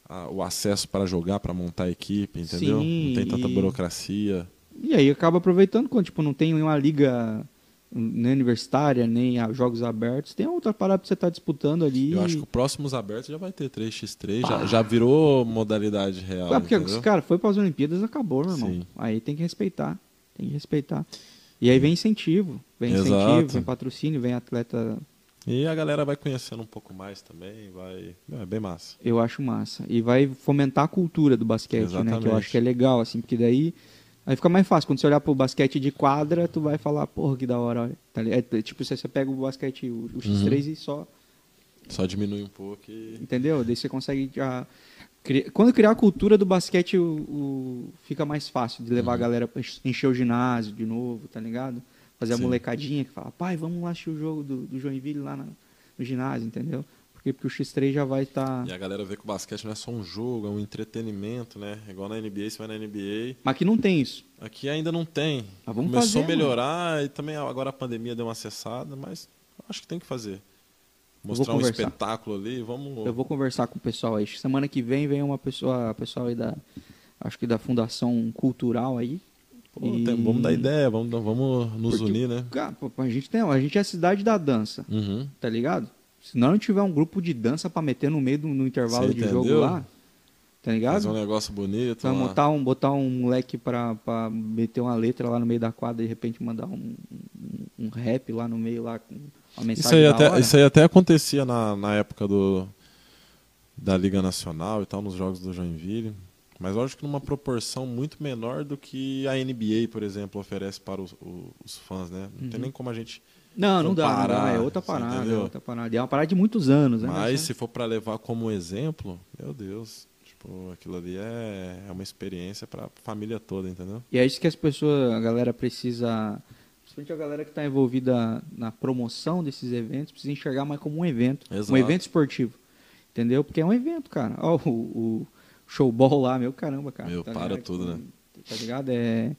a- o acesso para jogar, para montar a equipe, entendeu? Sim, não tem tanta e- burocracia. E aí acaba aproveitando quando tipo, não tem uma liga nem universitária, nem jogos abertos. Tem outra parada pra você estar disputando ali. Eu acho que o próximos abertos já vai ter 3x3, já, já virou modalidade real. Ah, porque, entendeu? cara, foi para as Olimpíadas, acabou, meu irmão. Sim. Aí tem que respeitar. Tem que respeitar. E aí vem incentivo. Vem incentivo, Exato. vem patrocínio, vem atleta. E a galera vai conhecendo um pouco mais também, vai. É bem massa. Eu acho massa. E vai fomentar a cultura do basquete, né? Que eu Exatamente. acho que é legal, assim, porque daí. Aí fica mais fácil. Quando você olhar pro basquete de quadra, tu vai falar, porra, que da hora, olha. Tá li- é, tipo, você, você pega o basquete, o, o X3 Uhum. e só. Só diminui um pouco e. Entendeu? Daí você consegue já. cri- Quando criar a cultura do basquete, o, o- fica mais fácil de levar a Uhum. galera pra ench- encher o ginásio de novo, tá ligado? Fazer a Sim. molecadinha que fala, pai, vamos lá assistir o jogo do, do Joinville lá na- no ginásio, entendeu? Porque, porque o X3 já vai tá estar. E a galera vê que o basquete não é só um jogo, é um entretenimento, né? Igual na NBA, você vai na NBA. Mas aqui não tem isso. Aqui ainda não tem. Mas vamos Começou fazer, a melhorar e também agora a pandemia deu uma cessada, mas acho que tem que fazer. Mostrar um espetáculo ali, vamos. Eu vou conversar com o pessoal aí. Semana que vem vem uma pessoa, pessoal aí da. Acho que da Fundação Cultural aí. Pô, E- tem- vamos dar ideia, vamos, vamos nos Porque- unir, né? Cara, a gente tem. A gente é a cidade da dança. Uhum. tá ligado? Se não tiver um grupo de dança pra meter no meio do no intervalo Cê de jogo entendeu? lá, tá ligado? Fazer um negócio bonito. Lá. botar um, botar um moleque pra, pra meter uma letra lá no meio da quadra e de repente mandar um, um, um rap lá no meio lá com uma Isso mensagem aí, da até, hora. isso aí até acontecia na, na época do, da Liga Nacional e tal, nos jogos do Joinville. Mas lógico que numa proporção muito menor do que a NBA, por exemplo, oferece para os, os fãs, né? Não tem Uhum. nem como a gente. Não, não dá, não dá, é outra parada, é outra parada. E é uma parada de muitos anos, né? Mas Mas, se for para levar como exemplo, meu Deus, tipo, aquilo ali é, é uma experiência para a família toda, entendeu? E é isso que as pessoas, a galera precisa, principalmente a galera que está envolvida na promoção desses eventos, precisa enxergar mais como um evento, Exato. um evento esportivo, entendeu? Porque é um evento, cara. Ó, o, o showball lá, meu caramba, cara. Meu, para ligado? tudo, né? Tá ligado? É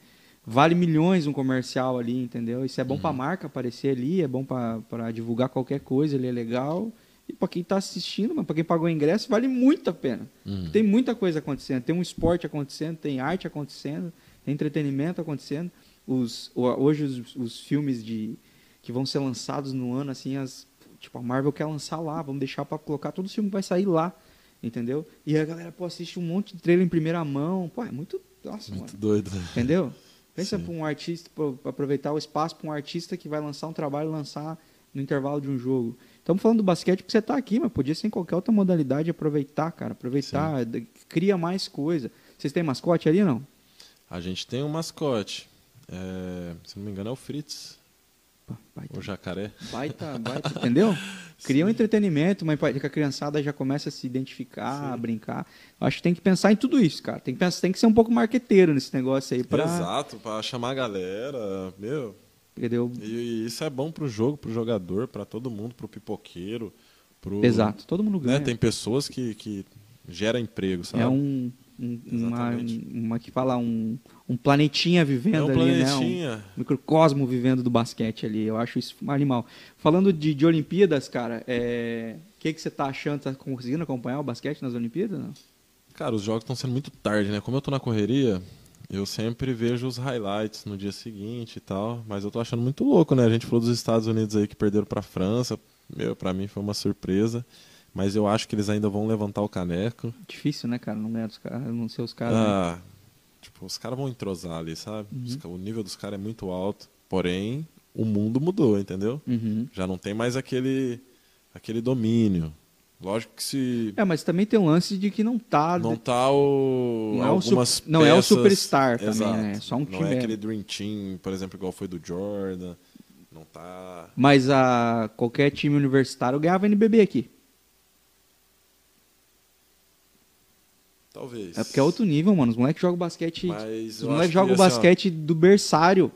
vale milhões um comercial ali, entendeu? Isso é bom Uhum. pra marca aparecer ali, é bom pra divulgar qualquer coisa, ele é legal. E pra quem tá assistindo, mas pra quem pagou o ingresso, vale muito a pena. Uhum. Tem muita coisa acontecendo. Tem um esporte acontecendo, tem arte acontecendo, tem entretenimento acontecendo. Os, hoje os, os filmes de que vão ser lançados no ano, assim, as, tipo, a Marvel quer lançar lá, vamos deixar para colocar todo o filme vai sair lá, entendeu? E a galera, pô, assiste um monte de trailer em primeira mão. Pô, é muito. Nossa, Muito mano. doido. Entendeu? <laughs> Pensa para um artista, pra aproveitar o espaço para um artista que vai lançar um trabalho lançar no intervalo de um jogo. Estamos falando do basquete porque você está aqui, mas podia ser em qualquer outra modalidade. Aproveitar, cara. Aproveitar, d- cria mais coisa. Vocês têm mascote ali, não? A gente tem um mascote. é, se não me engano, é o Fritz, Baita, o jacaré. baita, <laughs> baita, entendeu? Cria um entretenimento, uma empatia que a criançada já começa a se identificar, a brincar. Eu acho que tem que pensar em tudo isso, cara. Tem que, pensar, tem que ser um pouco marqueteiro nesse negócio aí. Pra, Exato, para chamar a galera. Meu, entendeu? e, isso é bom pro jogo, pro jogador, para todo mundo, pro pipoqueiro. Pro, Exato. Todo mundo Né? ganha. Tem pessoas que, que geram emprego, sabe? É um, um- uma, uma que fala um, um planetinha vivendo É um ali, né? planetinha. Um microcosmo vivendo do basquete ali. Eu acho isso animal. Falando de, de Olimpíadas, cara, é, o que, que você tá achando? Tá conseguindo acompanhar o basquete nas Olimpíadas? Não? Cara, os jogos estão sendo muito tarde, né? Como eu tô na correria, eu sempre vejo os highlights no dia seguinte e tal, mas eu tô achando muito louco, né? A gente falou dos Estados Unidos aí que perderam pra França. Meu, pra mim foi uma surpresa, mas eu acho que eles ainda vão levantar o caneco. Difícil, né, cara? Não ganhar dos caras, não ser os caras. né? Ah, tipo, os caras vão entrosar ali, sabe? Ca- O nível dos caras é muito alto, porém o mundo mudou, entendeu? Uhum. Já não tem mais aquele aquele domínio. Lógico que se É, mas também tem um lance de que não tá. não tá o Não é o su- algumas não é o peças- superstar também, Exato. né? É só um Não time, é é. aquele dream team, por exemplo, igual foi do Jordan. Não tá. Mas a, qualquer time universitário ganhava NBB aqui. Talvez. É porque é outro nível, mano. Os moleques jogam basquete. Mas Os moleques jogam assim, ó, basquete do berçário.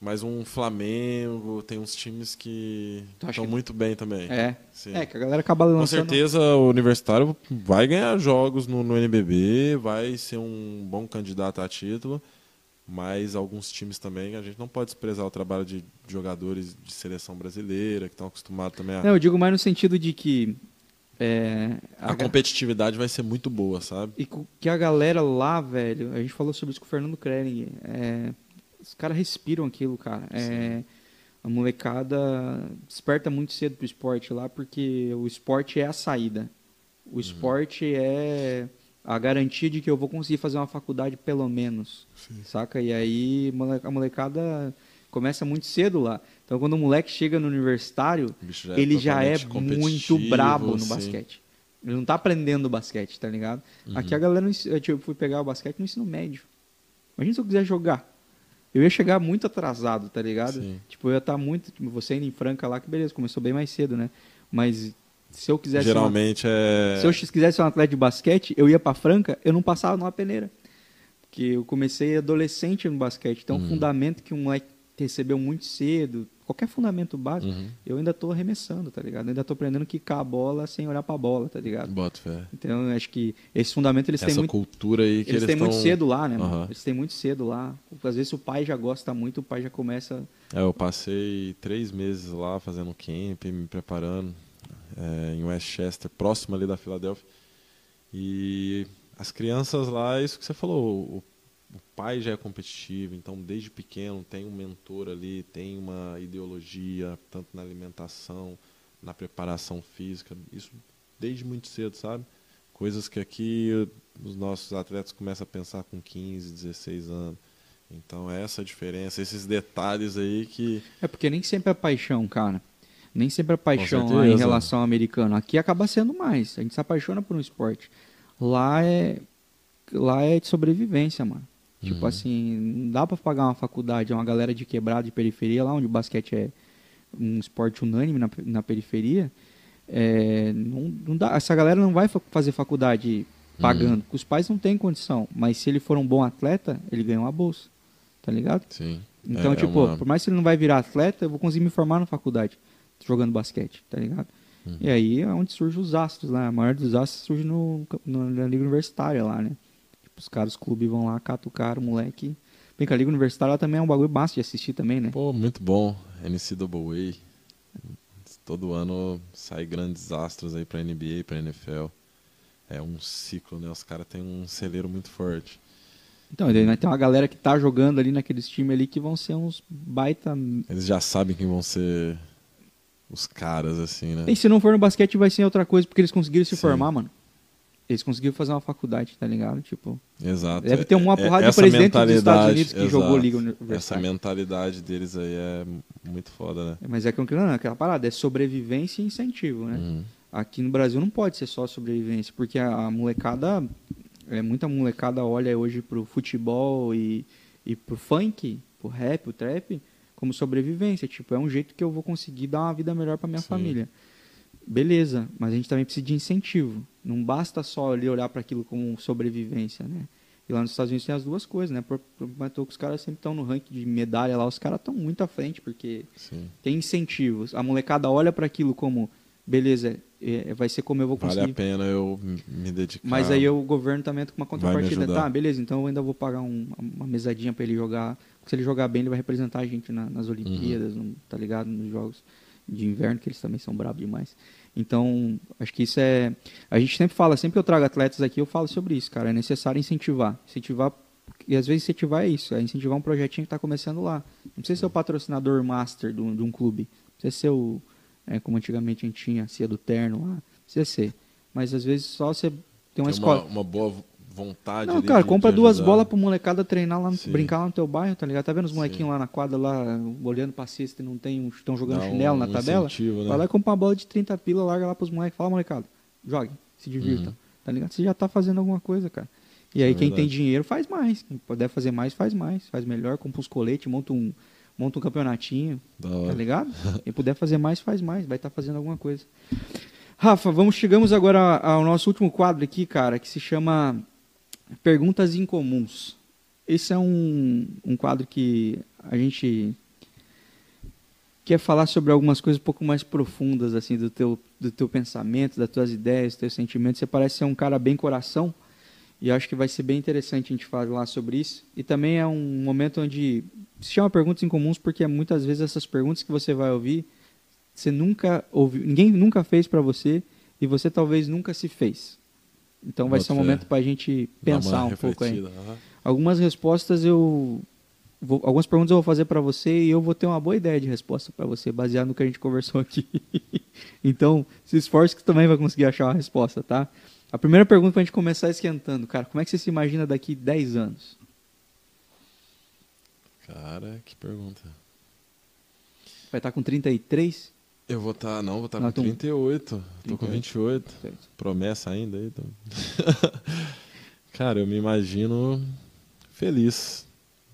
Mas um Flamengo, tem uns times que estão que- muito bem também. É. Sim. É, que a galera acaba Com lançando. certeza o Universitário vai ganhar jogos no, no NBB, vai ser um bom candidato a título, mas alguns times também, a gente não pode desprezar o trabalho de jogadores de seleção brasileira, que estão acostumados também a... Não, eu digo mais no sentido de que. É, a A competitividade vai ser muito boa, sabe? E que a galera lá, velho, a gente falou sobre isso com o Fernando Krelling. é, os caras respiram aquilo, cara. É, A molecada desperta muito cedo pro esporte lá, porque o esporte é a saída. O esporte é a garantia de que eu vou conseguir fazer uma faculdade pelo menos, saca? E aí a molecada começa muito cedo lá. Então quando o moleque chega no universitário, já é ele já é totalmente muito brabo no sim. basquete. Ele não tá aprendendo basquete, tá ligado? Uhum. Aqui a galera, não ens- eu tipo, fui pegar o basquete no ensino médio. Imagina se eu quiser jogar. Eu ia chegar muito atrasado, tá ligado? Sim. Tipo, eu ia estar muito. Tipo, você indo em Franca lá, que beleza, começou bem mais cedo, né? Mas se eu quisesse. ser uma- Geralmente é. se eu quisesse ser um atleta de basquete, eu ia pra Franca, eu não passava numa peneira. Porque eu comecei adolescente no basquete. Então, Uhum. um fundamento que um moleque recebeu muito cedo, qualquer fundamento básico, Uhum. eu ainda tô arremessando, tá ligado? Eu ainda tô aprendendo a quicar a bola sem olhar pra bola, tá ligado? Bota fé. Então, eu acho que esse fundamento eles têm Essa muito. cultura aí que Eles eles, têm muito tão- cedo lá, né? mano? Aham. Eles têm muito cedo lá. Às vezes o pai já gosta muito, o pai já começa. É, eu passei três meses lá fazendo camp, me preparando é, em Westchester, próximo ali da Filadélfia. E as crianças lá, isso que você falou, o pai já é competitivo, então desde pequeno tem um mentor ali, tem uma ideologia, tanto na alimentação, na preparação física, isso desde muito cedo, sabe? Coisas que aqui os nossos atletas começam a pensar com 15, 16 anos. Então é essa a diferença, esses detalhes aí que É porque nem sempre é paixão, cara. Nem sempre é paixão lá em relação ao americano. Aqui acaba sendo mais. A gente se apaixona por um esporte. Lá é. Lá é de sobrevivência, mano. Tipo Uhum. assim, não dá pra pagar uma faculdade, uma galera de quebrada de periferia, lá onde o basquete é um esporte unânime na, na periferia. é, não, não dá, essa galera não vai fa- fazer faculdade pagando, porque os pais não têm condição. Mas se ele for um bom atleta, ele ganha uma bolsa. Tá ligado? sim. Então, é tipo, uma- por mais que ele não vai virar atleta, eu vou conseguir me formar na faculdade, jogando basquete, tá ligado? Uhum. E aí é onde surgem os astros lá. A maior dos astros surge no, no- na Liga Universitária lá, né? Tipo, os caras, os clubes vão lá, catam o moleque. Bem que a Liga Universitária também é um bagulho massa de assistir também, né? Pô, muito bom. NCAA. Todo ano sai grandes astros aí pra NBA, pra NFL. É um ciclo, né? Os caras têm um celeiro muito forte. Então, né, tem uma galera que tá jogando ali naqueles times ali que vão ser uns baita. Eles já sabem quem vão ser os caras, assim, né? E se não for no basquete, vai ser outra coisa, porque eles conseguiram se Sim. formar, mano. Eles conseguiram fazer uma faculdade, tá ligado? Tipo. Exato. Deve ter uma É- porrada de essa presidente dos Estados Unidos que exato. jogou Liga Essa Universitária. mentalidade deles aí é muito foda, né? Mas é que não, é aquela parada, é sobrevivência e incentivo, né? Uhum. Aqui no Brasil não pode ser só sobrevivência, porque a, a molecada, é, muita molecada olha hoje pro futebol e, e pro funk, pro rap, pro trap, como sobrevivência. Tipo, é um jeito que eu vou conseguir dar uma vida melhor pra minha Sim. família. Beleza, mas a gente também precisa de incentivo. Não basta só ali olhar para aquilo como sobrevivência, né? E lá nos Estados Unidos tem as duas coisas, né? Por, por, que os caras sempre estão no ranking de medalha lá, os caras estão muito à frente, porque Sim. tem incentivos. A molecada olha para aquilo como, beleza, é, vai ser como eu vou Vale conseguir. a pena eu me dedicar. Mas aí o governo também entra com uma contrapartida. Tá, beleza, então eu ainda vou pagar um- uma mesadinha para ele jogar. Se ele jogar bem, ele vai representar a gente na- nas Olimpíadas, Uhum. no- tá ligado? Nos jogos de inverno, que eles também são bravos demais. Então, acho que isso é. A gente sempre fala, sempre que eu trago atletas aqui, eu falo sobre isso, cara. É necessário incentivar. Incentivar. E às vezes incentivar é isso, é incentivar um projetinho que está começando lá. Não precisa ser o patrocinador master de um, de um clube. Não precisa ser o. é, como antigamente a gente tinha, cia do terno lá. Não precisa ser. Mas às vezes só você tem uma Tem escola. uma, uma boa vontade Não, cara, de- compra de duas bolas pro molecada treinar lá, no- brincar lá no teu bairro, tá ligado? Tá vendo os Sim. molequinhos lá na quadra, lá, olhando pra cesta e não tem, estão jogando Dá um- chinelo na um tabela? incentivo, né? Vai lá e compra uma bola de 30 pila, larga lá pros moleques, fala, molecada, jogue, se divirta, Uhum. tá ligado? Você já tá fazendo alguma coisa, cara. E aí é quem tem dinheiro faz mais, quem puder fazer mais, faz mais, faz melhor, compra uns coletes, monta um, monta um campeonatinho, tá ligado? <laughs> Quem puder fazer mais, faz mais, vai estar fazendo alguma coisa. Rafa, vamos, chegamos agora ao nosso último quadro aqui, cara, que se chama Perguntas Incomuns. Esse é um, um quadro que a gente quer falar sobre algumas coisas um pouco mais profundas, assim, do teu, do teu pensamento, das tuas ideias, dos teus sentimentos. Você parece ser um cara bem coração, e acho que vai ser bem interessante a gente falar sobre isso. E também é um momento onde se chama Perguntas Incomuns, porque muitas vezes essas perguntas que você vai ouvir, você nunca ouviu, ninguém nunca fez para você, e você talvez nunca se fez. Então vai ser um momento para a gente pensar um pouco aí. aham. Algumas respostas eu vou- algumas perguntas eu vou fazer para você e eu vou ter uma boa ideia de resposta para você, baseado no que a gente conversou aqui. <laughs> então, se esforce que você também vai conseguir achar uma resposta, tá? A primeira pergunta pra gente começar esquentando, cara, como é que você se imagina daqui 10 anos? Cara, que pergunta. Vai estar com 33? Eu vou estar, não, vou estar Não, com então- 38. Tô com 28. Promessa ainda aí. então. <laughs> Cara, eu me imagino feliz.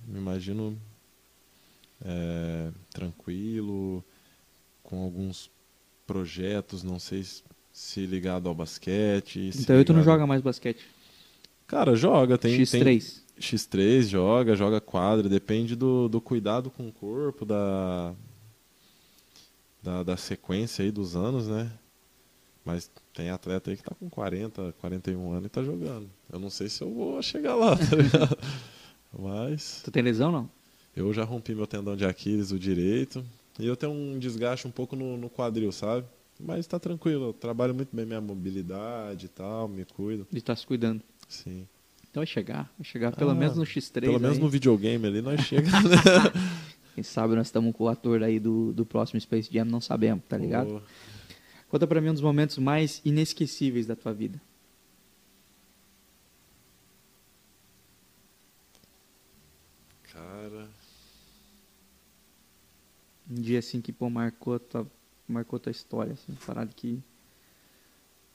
Me imagino é, tranquilo, com alguns projetos, não sei se- ligado ao basquete. se Então eu tu não ligado- joga mais basquete. Cara, joga, tem. X3. tem- X3 joga, joga quadra, depende do, do cuidado com o corpo, da, da, da sequência aí dos anos, né? Mas tem atleta aí que tá com 40, 41 anos e tá jogando. Eu não sei se eu vou chegar lá, tá ligado? <laughs> Mas Tu tem lesão não? eu já rompi meu tendão de Aquiles, o direito, e eu tenho um desgaste um pouco no, no quadril, sabe? Mas tá tranquilo, eu trabalho muito bem minha mobilidade e tal, me cuido, Ele tá se cuidando. sim. Então vai chegar, vai chegar pelo Ah, menos no X3. Pelo menos aí. no videogame ali nós <laughs> chegamos. <laughs> Quem sabe nós estamos com o ator aí do, do próximo Space Jam, não sabemos, tá ligado? Pô, Conta pra mim um dos momentos mais inesquecíveis da tua vida. Cara, Um dia assim que, pô, marcou tua, marcou tua história, assim, uma parada que...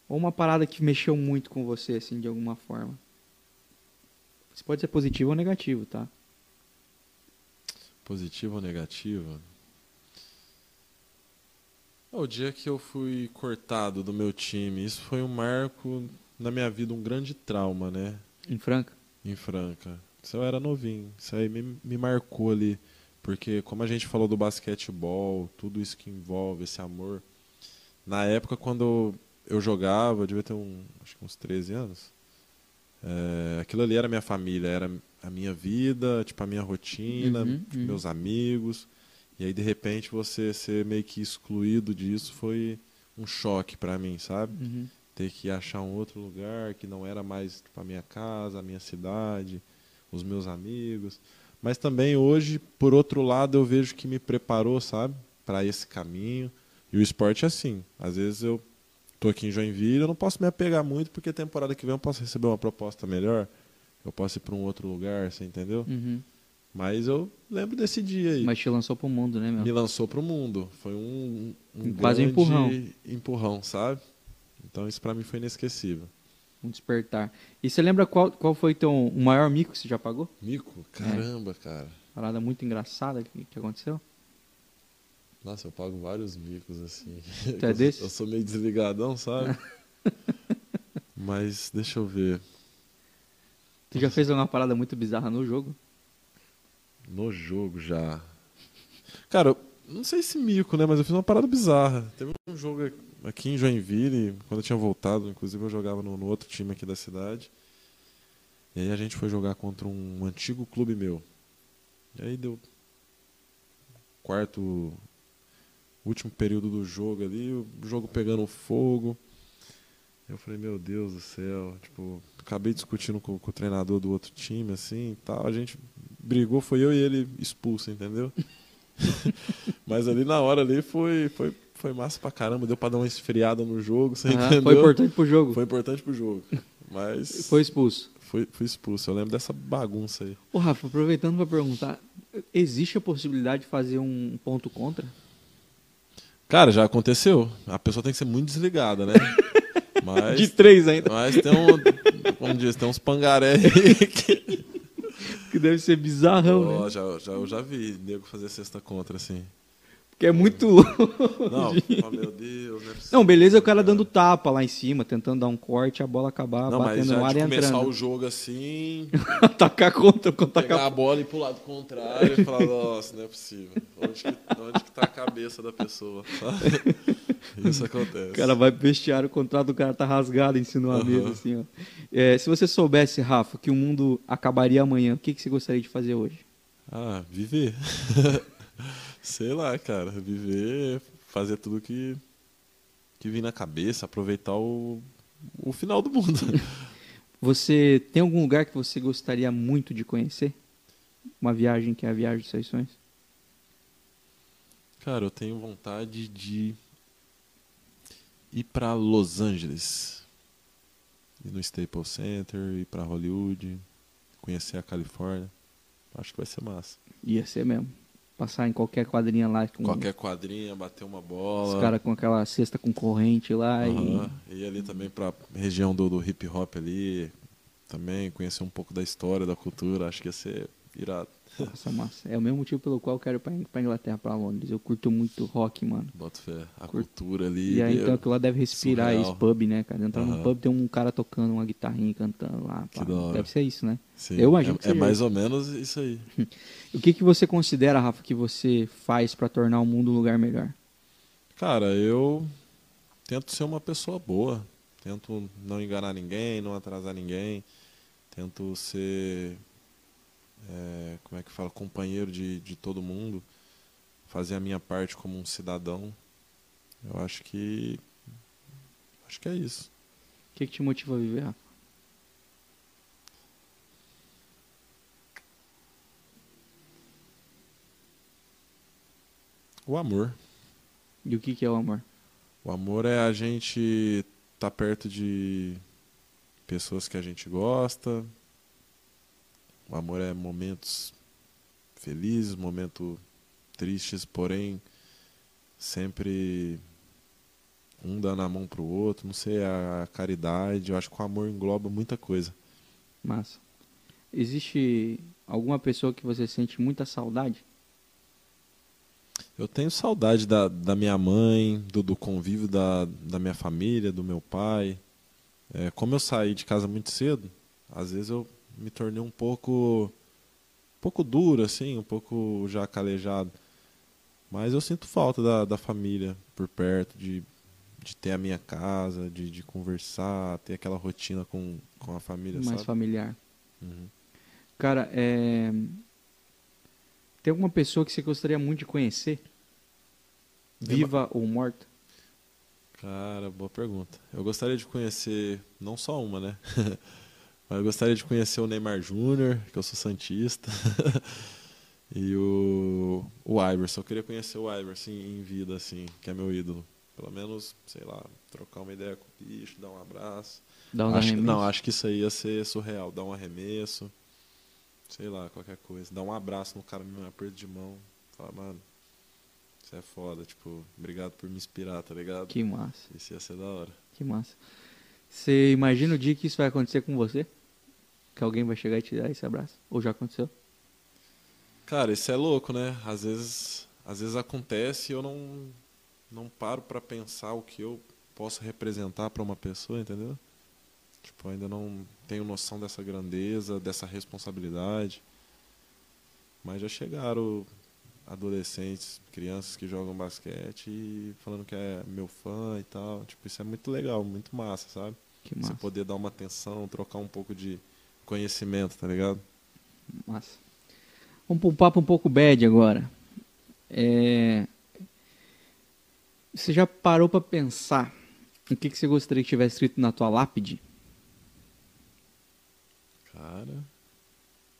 Ou uma parada que mexeu muito com você, assim, de alguma forma. Isso pode ser positivo ou negativo, tá? Positivo ou negativo? O dia que eu fui cortado do meu time, isso foi um marco na minha vida, um grande trauma, né? Em Franca. Em Franca. Isso eu era novinho. Isso aí me, me marcou ali. Porque como a gente falou do basquetebol, tudo isso que envolve, esse amor. Na época, quando eu jogava, eu devia ter um, acho que uns 13 anos. é, aquilo ali era minha família, era a minha vida, tipo a minha rotina, Uhum, tipo, uhum. meus amigos. E aí, de repente, você ser meio que excluído disso foi um choque pra mim, sabe? Uhum. ter que achar um outro lugar que não era mais tipo, a minha casa, a minha cidade, os meus amigos. Mas também hoje, por outro lado, eu vejo que me preparou, sabe, para esse caminho. E o esporte é assim. Às vezes eu tô aqui em Joinville, eu não posso me apegar muito porque temporada que vem eu posso receber uma proposta melhor. Eu posso ir para um outro lugar, você entendeu? Uhum. Mas eu lembro desse dia aí. Mas te lançou pro mundo, né, meu? Me lançou pro mundo. Foi um, um Quase um grande empurrão. empurrão, sabe? Então isso para mim foi inesquecível. Um despertar. E você lembra qual, qual foi teu, o maior mico que você já pagou? Mico? Caramba, cara. Parada muito engraçada que, que aconteceu? Nossa, eu pago vários micos assim. Tu é <laughs> Eu- desse? Eu sou meio desligadão, sabe? <laughs> Mas deixa eu ver. Tu já fez alguma parada muito bizarra no jogo? No jogo já. Cara, não sei se mico, né? Mas eu fiz uma parada bizarra. Teve um jogo aqui em Joinville, quando eu tinha voltado, inclusive eu jogava no, no outro time aqui da cidade. E aí a gente foi jogar contra um antigo clube meu. E aí deu quarto último período do jogo ali, o jogo pegando fogo. Eu falei, meu Deus do céu, tipo, acabei discutindo com, com o treinador do outro time, assim, e tal. A gente brigou, foi eu e ele expulso, entendeu? <laughs> Mas ali na hora ali foi, foi, foi massa pra caramba, deu pra dar uma esfriada no jogo, você entendeu? Foi importante pro jogo. Foi importante pro jogo. Mas <laughs> Foi expulso. foi, fui expulso. Eu lembro dessa bagunça aí. Ô, Rafa, aproveitando pra perguntar, existe a possibilidade de fazer um ponto contra? Cara, já aconteceu. A pessoa tem que ser muito desligada, né? <laughs> Mas, De três ainda. mas tem um. Como diz, tem uns pangaré aí que. Que deve ser bizarrão, Ó, né? já, já, eu já vi nego fazer cesta contra, assim. Porque é muito. Não, oh, meu Deus, não é. Não, beleza, o cara dando tapa lá em cima, tentando dar um corte, a bola acabar Não, mas batendo no ar e começar entrando. o jogo assim, <laughs> Atacar contra, contra pegar a bola e ir pro lado contrário e falar, nossa, não é possível. Onde que, onde que tá a cabeça da pessoa? <laughs> <laughs> Isso acontece. O cara vai pro vestiário, o contrato do cara tá rasgado em cima de uma Aham. mesa, assim, ó. É, se você soubesse, Rafa, que o mundo acabaria amanhã, o que, que você gostaria de fazer hoje? Ah, viver. <laughs> Sei lá, cara. Viver, fazer tudo que, que vir na cabeça, aproveitar o, o final do mundo. <laughs> Você tem algum lugar que você gostaria muito de conhecer? uma viagem que é a viagem dos seus sonhos? Cara, eu tenho vontade de ir para Los Angeles. Ir no Staples Center, ir para Hollywood, conhecer a Califórnia. Acho que vai ser massa. Ia ser mesmo. Passar em qualquer quadrinha lá com Qualquer quadrinha, bater uma bola. os caras com aquela cesta com corrente lá Aham. E ir ali também pra região do, do hip hop ali. Também conhecer um pouco da história, da cultura. Acho que ia ser irado. <laughs> Nossa, massa. É o mesmo motivo pelo qual eu quero ir pra, pra Inglaterra, pra Londres. Eu curto muito rock, mano. Boto fé. A Curto. cultura ali. E aí, é- então, aquilo lá deve respirar surreal. esse pub, né, cara? Entrar num Aham. pub, tem um cara tocando uma guitarrinha cantando lá. Que pá. da hora. Deve ser isso, né? sim, eu imagino é, que é seja mais ou menos isso aí. <laughs> O que, que você considera, Rafa, que você faz pra tornar o mundo um lugar melhor? Cara, eu tento ser uma pessoa boa. Tento não enganar ninguém, não atrasar ninguém. Tento ser, é, como é que fala, companheiro de, de todo mundo. Fazer a minha parte como um cidadão. Eu acho que. Acho que é isso. O que, que te motiva a viver, Rafa? O amor. E o que, que é o amor? O amor é a gente estar perto de pessoas que a gente gosta. O amor é momentos felizes, momentos tristes, porém sempre um dando a mão pro outro. Não sei, a caridade. Eu acho que o amor engloba muita coisa. Massa. Existe alguma pessoa que você sente muita saudade? Eu tenho saudade da, da minha mãe, do, do convívio da, da minha família, do meu pai. É, como eu saí de casa muito cedo, às vezes eu me tornei um pouco, um pouco duro, assim, um pouco já calejado. Mas eu sinto falta da, da família por perto, de, de ter a minha casa, de, de conversar, ter aquela rotina com, com a família, mais sabe? familiar. Uhum. Cara, é... tem alguma pessoa que você gostaria muito de conhecer? Viva ou morta? Cara, boa pergunta. Eu gostaria de conhecer, não só uma, né? <laughs> Mas eu gostaria de conhecer o Neymar Júnior, que eu sou santista. <laughs> e o, o Iverson. Eu queria conhecer o Iverson em vida, assim, que é meu ídolo. Pelo menos, sei lá, trocar uma ideia com o bicho, dar um abraço. Dá uns Acho- arremessos? não, acho que isso aí ia ser surreal. Dar um arremesso, sei lá, qualquer coisa. Dar um abraço no cara, um aperto de mão. Falar, mano, você é foda, tipo, obrigado por me inspirar, tá ligado? Que massa, Isso ia ser da hora. que massa. Você imagina o dia que isso vai acontecer com você? Que alguém vai chegar e te dar esse abraço? Ou já aconteceu? Cara, isso é louco, né? Às vezes, às vezes acontece e eu não, não paro pra pensar o que eu posso representar pra uma pessoa, entendeu? Tipo, ainda não tenho noção dessa grandeza, dessa responsabilidade. Mas já chegaram adolescentes, crianças que jogam basquete e falando que é meu fã e tal. Tipo, isso é muito legal, muito massa, sabe? Que Você massa, poder dar uma atenção, trocar um pouco de conhecimento, tá ligado? massa. Vamos para um papo um pouco bad agora. É... Você já parou pra pensar o que, que você gostaria que tivesse escrito na tua lápide? Cara,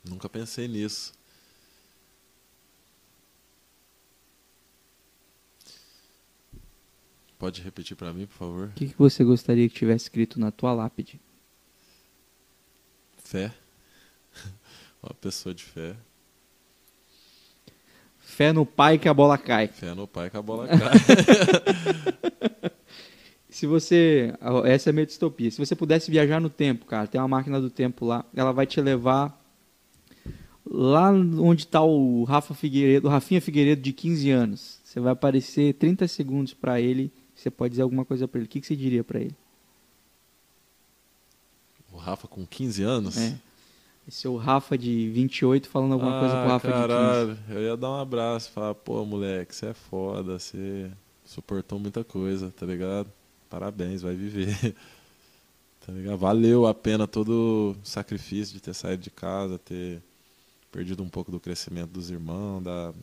nunca pensei nisso. Pode repetir pra mim, por favor? O que, que você gostaria que tivesse escrito na tua lápide? Fé. <laughs> Uma pessoa de fé. Fé no pai que a bola cai. Fé no pai que a bola <laughs> cai. Se você. Essa é a minha distopia. Se você pudesse viajar no tempo, cara, tem uma máquina do tempo lá, ela vai te levar lá onde está o Rafa Figueiredo, o Rafinha Figueiredo de 15 anos. Você vai aparecer 30 segundos para ele, você pode dizer alguma coisa para ele. O que, que você diria para ele? o Rafa com 15 anos? É. Esse é o Rafa de 28 falando alguma coisa pro ah, Rafa caralho, eu ia dar um abraço, falar, pô, moleque, você é foda, você suportou muita coisa, tá ligado? Parabéns, vai viver. <laughs> tá ligado? Valeu a pena todo o sacrifício de ter saído de casa, ter perdido um pouco do crescimento dos irmãos, da,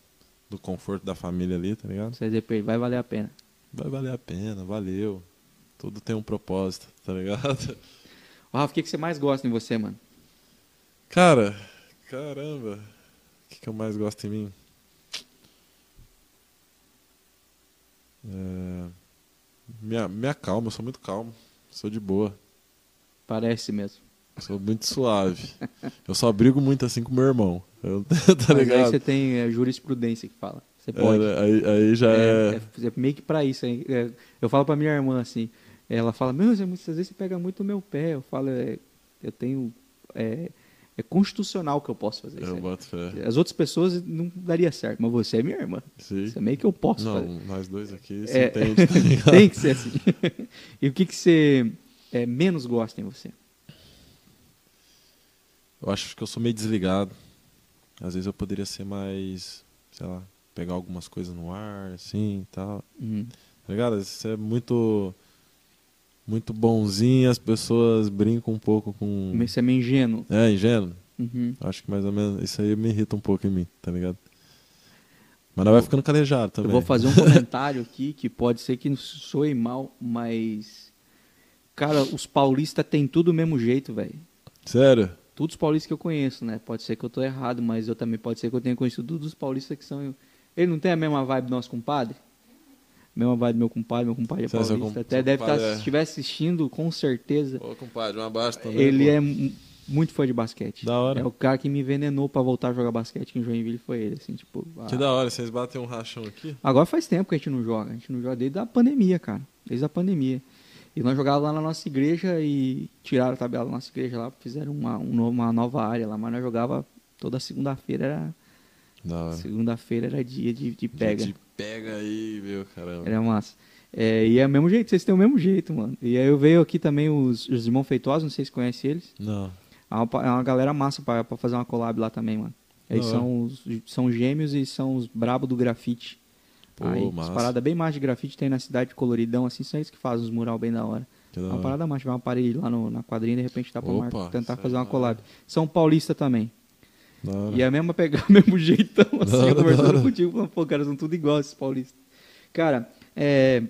do conforto da família ali, tá ligado? 15. Você vai valer a pena. Vai valer a pena, valeu. Tudo tem um propósito, tá ligado? Rafa, o que, que você mais gosta em você, mano? Cara, caramba. que, que eu mais gosto em mim? É... Minha, minha calma, eu sou muito calmo. Sou de boa. Parece mesmo. Sou muito suave. eu só brigo muito assim com meu irmão. <laughs> Eu, tá Mas aí ligado? você tem é, jurisprudência que fala. Você pode. É, aí, aí já é. É, é meio que pra isso. hein? É, eu falo pra minha irmã assim, ela fala, meu, muitas vezes você pega muito o meu pé. Eu falo, é, eu tenho. É, constitucional que eu posso fazer isso. Eu fé. As outras pessoas não daria certo, mas você é minha irmã. Sim. Isso é meio que eu posso Não, fazer. nós dois aqui É, entende, <laughs> tá tem que ser assim. e o que, que você é, menos gosta em você? Eu acho que eu sou meio desligado. Às vezes eu poderia ser mais, sei lá, pegar algumas coisas no ar, assim e tal. Hum. Tá ligado? Isso é muito. Muito bonzinho, as pessoas brincam um pouco com. Você é meio ingênuo. É, ingênuo. Uhum. Acho que mais ou menos. Isso aí me irrita um pouco em mim, tá ligado? Mas não vai ficando calejado Eu também. vou fazer um comentário aqui que pode ser que soe mal, mas. Cara, os paulistas têm tudo do mesmo jeito, velho. Sério? Todos os paulistas que eu conheço, né? Pode ser que eu tô errado, mas eu também pode ser que eu tenha conhecido todos os paulistas que são. Ele não tem a mesma vibe do nosso compadre? Mesma vibe do meu compadre, meu compadre é paulista. com- Até deve estar, compadre é- se estiver assistindo, com certeza. Ô, compadre, um abraço também. Ele é mu- muito fã de basquete. Da hora. É o cara que me envenenou pra voltar a jogar basquete aqui em Joinville foi ele, assim, tipo. Que ah, da hora, vocês batem um rachão aqui? Agora faz tempo que a gente não joga. A gente não joga desde a pandemia, cara. Desde a pandemia. E nós jogávamos lá na nossa igreja e tiraram a tabela da nossa igreja lá, fizeram uma, um uma nova área lá, mas nós jogava toda segunda-feira, era. Segunda-feira era dia de, de pega. De pega aí, meu caramba. Era massa. É, e é o mesmo jeito, vocês têm o mesmo jeito, mano. E aí eu veio aqui também os, os irmãos feitosos, não sei se vocês conhecem eles. Não. É uma, é uma galera massa pra, pra fazer uma collab lá também, mano. Eles são, os, são gêmeos e são os brabo do grafite. Pô, Aí, as massa. paradas bem mais de grafite tem na cidade, coloridão, assim, são eles que fazem os mural bem da hora. Que É uma parada mais, tiver uma parede lá no- na quadrinha, de repente dá pra Opa, mar- tentar fazer uma da collab. São Paulista também. E é a mesma pegar <laughs> o mesmo jeitão, assim, hora, conversando contigo, falando, pô, cara, são tudo igual esses paulistas. Cara, é,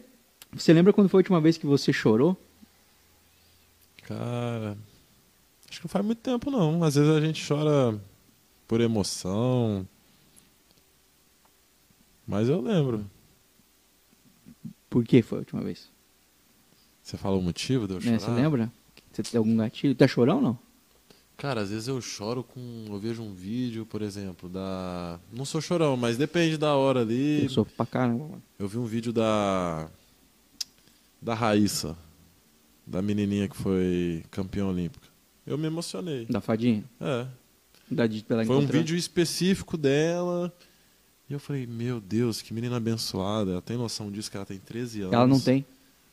você lembra quando foi a última vez que você chorou? Cara, acho que não faz muito tempo não. Às vezes a gente chora por emoção. Mas eu lembro. Por que foi a última vez? Você fala o motivo de eu Né, chorar? Você lembra? Você tem algum gatilho? Tá chorão ou não? Cara, às vezes eu choro com. Eu vejo um vídeo, por exemplo, da. Não sou chorão, mas depende da hora ali. Eu sofro pra caramba, mano. Eu vi um vídeo da. Da Raíssa. Da menininha que foi campeã olímpica. Eu me emocionei. Da fadinha? É. Da, pela Foi um vídeo específico dela. E eu falei, meu Deus, que menina abençoada. Ela tem noção disso que ela tem 13 anos. Ela não tem.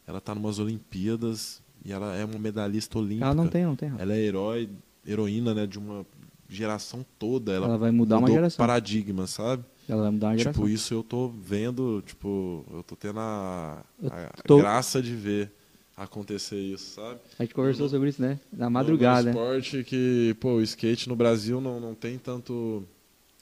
Ela tá numas Olimpíadas e ela é uma medalhista olímpica. Ela não tem, não tem. Ela é herói, heroína, né, de uma geração toda. Ela, Ela vai mudar uma geração. paradigma, sabe? Ela vai mudar uma geração. Tipo, isso eu tô vendo, tipo, eu tô tendo a, a tô- graça de ver acontecer isso, sabe? A gente conversou No- sobre isso, né? Na madrugada. esporte que, pô, o skate no Brasil não, não tem tanto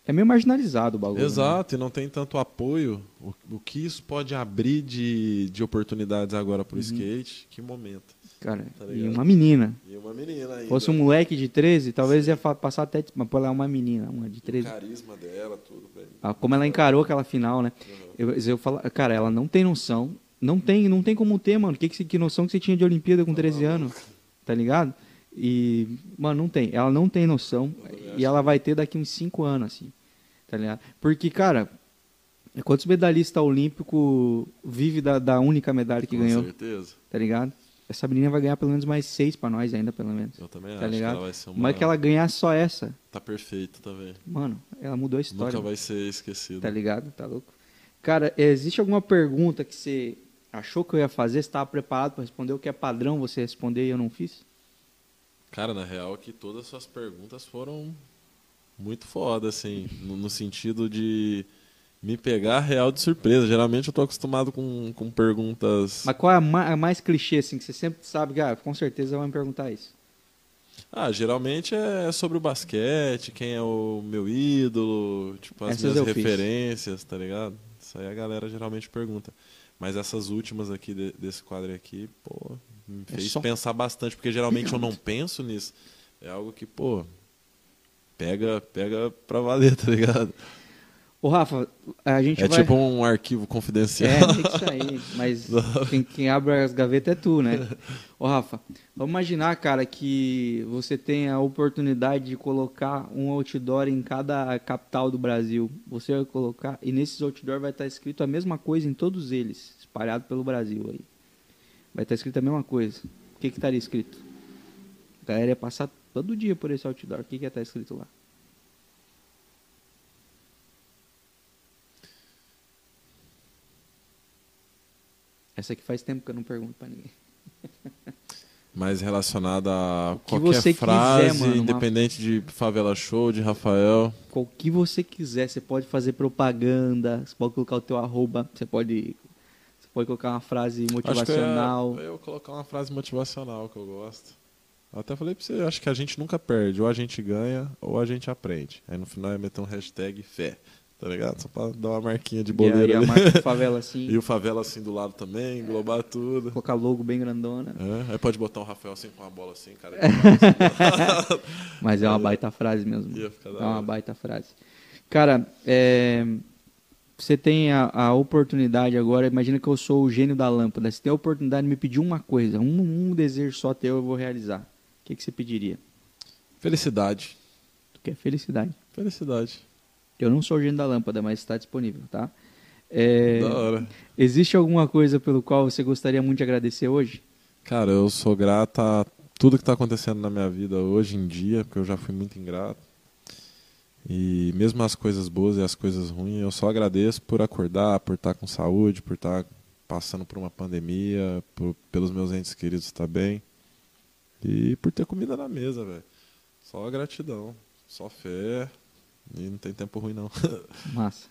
É meio marginalizado o bagulho. né? Exato, e não tem tanto apoio. O, o que isso pode abrir de, de oportunidades agora pro Uhum. skate? Que momento. Cara, Tá e uma menina. E uma menina ainda. Fosse um moleque de 13, talvez ia fa- passar até. Mas pô, ela é uma menina, uma de O 13. carisma dela, tudo, velho. Ah, Como ela encarou aquela final, né? Eu, eu falo, cara, ela não tem noção. Não tem, não tem como ter, mano. Que, que, que noção que você tinha de Olimpíada com 13 anos? Tá ligado? E, mano, não tem. Ela não tem noção. E ela vai ter daqui uns 5 anos, assim. Tá ligado? Porque, cara, quantos medalhistas olímpicos vive da, da única medalha que Com ganhou? certeza. Tá ligado? Essa menina vai ganhar pelo menos mais seis pra nós ainda, pelo menos. Eu também Tá acho ligado? que ela vai ser uma... Mas que ela ganhar só essa, Tá perfeita também. mano, ela mudou a história. Nunca vai ser esquecida. Tá ligado? Tá louco? Cara, existe alguma pergunta que você achou que eu ia fazer? Você estava preparado para responder o que é padrão você responder e eu não fiz? Cara, na real é que todas as suas perguntas foram muito foda, assim, no, no sentido de me pegar real de surpresa. Geralmente eu tô acostumado com, com perguntas. Mas qual é a ma- a mais, clichê, assim, que você sempre sabe que, ah, com certeza vai me perguntar isso? Ah, geralmente é sobre o basquete, quem é o meu ídolo, tipo, as Essas minhas eu fiz. referências, tá ligado? Isso aí a galera geralmente pergunta. Mas essas últimas aqui de- desse quadro aqui, pô, me É fez só- pensar bastante, porque geralmente eu não penso nisso. É algo que, pô, pega, pega pra valer, <laughs> tá ligado? Ô, Rafa, a gente É vai... tipo um arquivo confidencial. É, tem que sair. Mas <laughs> quem, quem abre as gavetas é tu, né? Ô, Rafa, vamos imaginar, cara, que você tem a oportunidade de colocar um outdoor em cada capital do Brasil. Você vai colocar, e nesses outdoor vai estar escrito a mesma coisa em todos eles, espalhado pelo Brasil aí. Vai estar escrito a mesma coisa. O que que estaria escrito? A galera ia passar todo dia por esse outdoor. O que que ia estar escrito lá? Essa aqui faz tempo que eu não pergunto pra ninguém. <laughs> Mais relacionada a que qualquer você quiser, frase, mano, uma- independente de Favela Show, de Rafael. Qual que você quiser, você pode fazer propaganda, você pode colocar o teu arroba, você pode, você pode colocar uma frase Acho que motivacional. eu, colocar uma frase motivacional que eu gosto. Eu até falei pra você, acho que a gente nunca perde, ou a gente ganha, ou a gente aprende. Aí no final ia meter um hashtag fé, tá ligado? Só pra dar uma marquinha de e a, e boleiro a ali. marca favela assim, <laughs> E o favela assim do lado também, englobar tudo. colocar logo bem grandona. É, aí pode botar um Rafael assim com uma bola assim, cara. <laughs> <laughs> Mas é uma baita frase mesmo. É uma hora. baita frase. Cara, é, você tem a, a oportunidade agora, imagina que eu sou o gênio da lâmpada. Você tem a oportunidade de me pedir uma coisa, um, um desejo só teu, eu vou realizar. O que, que você pediria? Felicidade. Tu quer felicidade. Felicidade. Eu não sou o gênio da lâmpada, mas está disponível, tá? É, Da hora. existe alguma coisa pelo qual você gostaria muito de agradecer hoje? Cara, eu sou grato a tudo que tá acontecendo na minha vida hoje em dia, porque eu já fui muito ingrato. E mesmo as coisas boas e as coisas ruins, eu só agradeço por acordar, por estar com saúde, por estar passando por uma pandemia, por- pelos meus entes queridos estar bem. E por ter comida na mesa, velho. Só gratidão, só fé. E não tem tempo ruim, não. <laughs> Massa.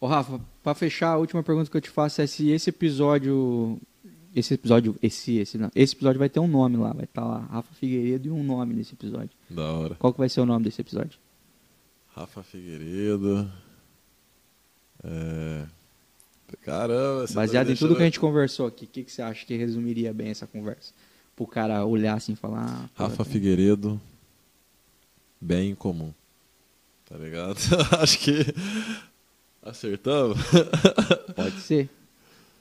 Ô, Rafa, pra fechar, a última pergunta que eu te faço é se esse episódio. Esse episódio. Esse, esse não. Esse episódio vai ter um nome lá, vai estar lá, Rafa Figueiredo e um nome nesse episódio. da hora. Qual que vai ser o nome desse episódio? Rafa Figueiredo. É... Caramba, tá Baseado me em tudo que a gente conversou aqui, o que, que você acha que resumiria bem essa conversa? Pro cara olhar assim e falar. ah, Rafa tá- Figueiredo, bem comum. Tá ligado? <laughs> Acho que acertamos. Pode ser.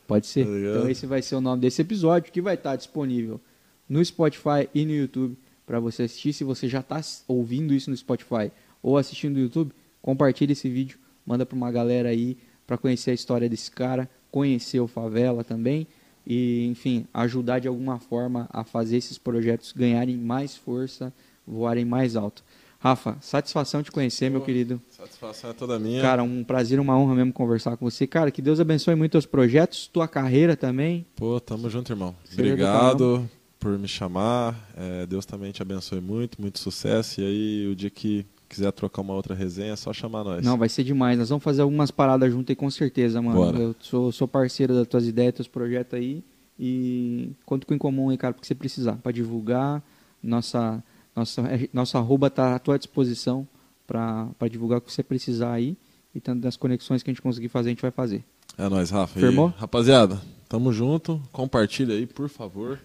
Pode ser. Tá então esse vai ser o nome desse episódio que vai estar disponível no Spotify e no YouTube para você assistir. Se você já está ouvindo isso no Spotify ou assistindo no YouTube, compartilhe esse vídeo, manda para uma galera aí para conhecer a história desse cara, conhecer o Favela também e, enfim, ajudar de alguma forma a fazer esses projetos ganharem mais força, voarem mais alto. Rafa, satisfação te conhecer, meu querido. Satisfação é toda minha. Cara, um prazer, uma honra mesmo conversar com você. Cara, que Deus abençoe muito teus projetos, tua carreira também. Pô, tamo junto, irmão. Obrigado por me chamar. É, Deus também te abençoe muito, muito sucesso. E aí, o dia que quiser trocar uma outra resenha, é só chamar nós. Não, vai ser demais. Nós vamos fazer algumas paradas junto aí com certeza, mano. Bora. Eu sou, sou parceiro das tuas ideias, teus projetos aí. E conto com em comum aí, cara, porque você precisar. Pra divulgar, nossa, nossa, nossa arroba tá à tua disposição pra divulgar o que você precisar aí. E tanto das conexões que a gente conseguir fazer, a gente vai fazer. É nóis, Rafa. Firmou? E, rapaziada, tamo junto. Compartilha aí, por favor.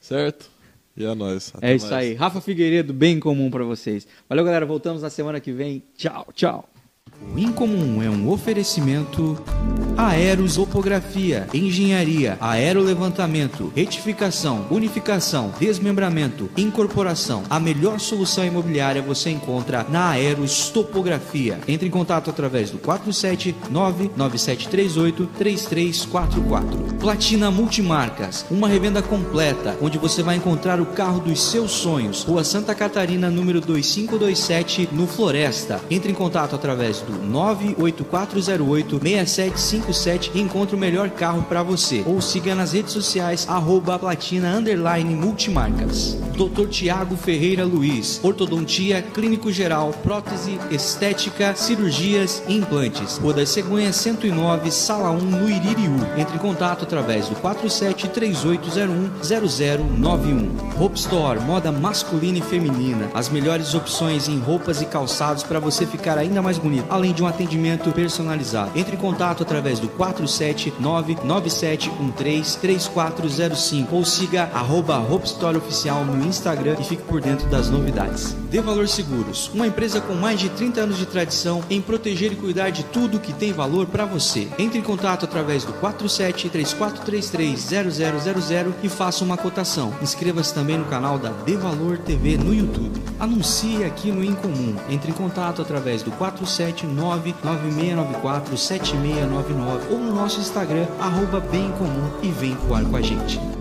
Certo? E é nóis. Até é isso mais. aí. Rafa Figueiredo, bem comum pra vocês. Valeu, galera. Voltamos na semana que vem. Tchau, tchau. O Incomum é um oferecimento Aerosopografia, Engenharia, Aerolevantamento, Retificação, Unificação, Desmembramento, Incorporação. A melhor solução imobiliária você encontra na Aeros Topografia. Entre em contato através do 479-9738-3344. Platina Multimarcas, uma revenda completa onde você vai encontrar o carro dos seus sonhos. Rua Santa Catarina, número 2527, no Floresta. Entre em contato através do 98408-6757 e encontre o melhor carro para você. Ou siga nas redes sociais, arroba platina underline multimarcas. Dr. Tiago Ferreira Luiz, ortodontia, clínico geral, prótese, estética, cirurgias e implantes. Rua das Cegonhas 109, sala 1, no Iririú. Entre em contato através do 4738010091. Hope Store, moda masculina e feminina. As melhores opções em roupas e calçados para você ficar ainda mais bonito. Além de um atendimento personalizado. Entre em contato através do 47997133405 ou siga arroba Oficial no Instagram e fique por dentro das novidades. De Valor Seguros, uma empresa com mais de 30 anos de tradição em proteger e cuidar de tudo que tem valor para você. Entre em contato através do 4734330000 e faça uma cotação. Inscreva-se também no canal da De Valor TV no YouTube. Anuncie aqui no Incomum. Entre em contato através do 47996947699 ou no nosso Instagram arroba bem comum e vem voar com a gente.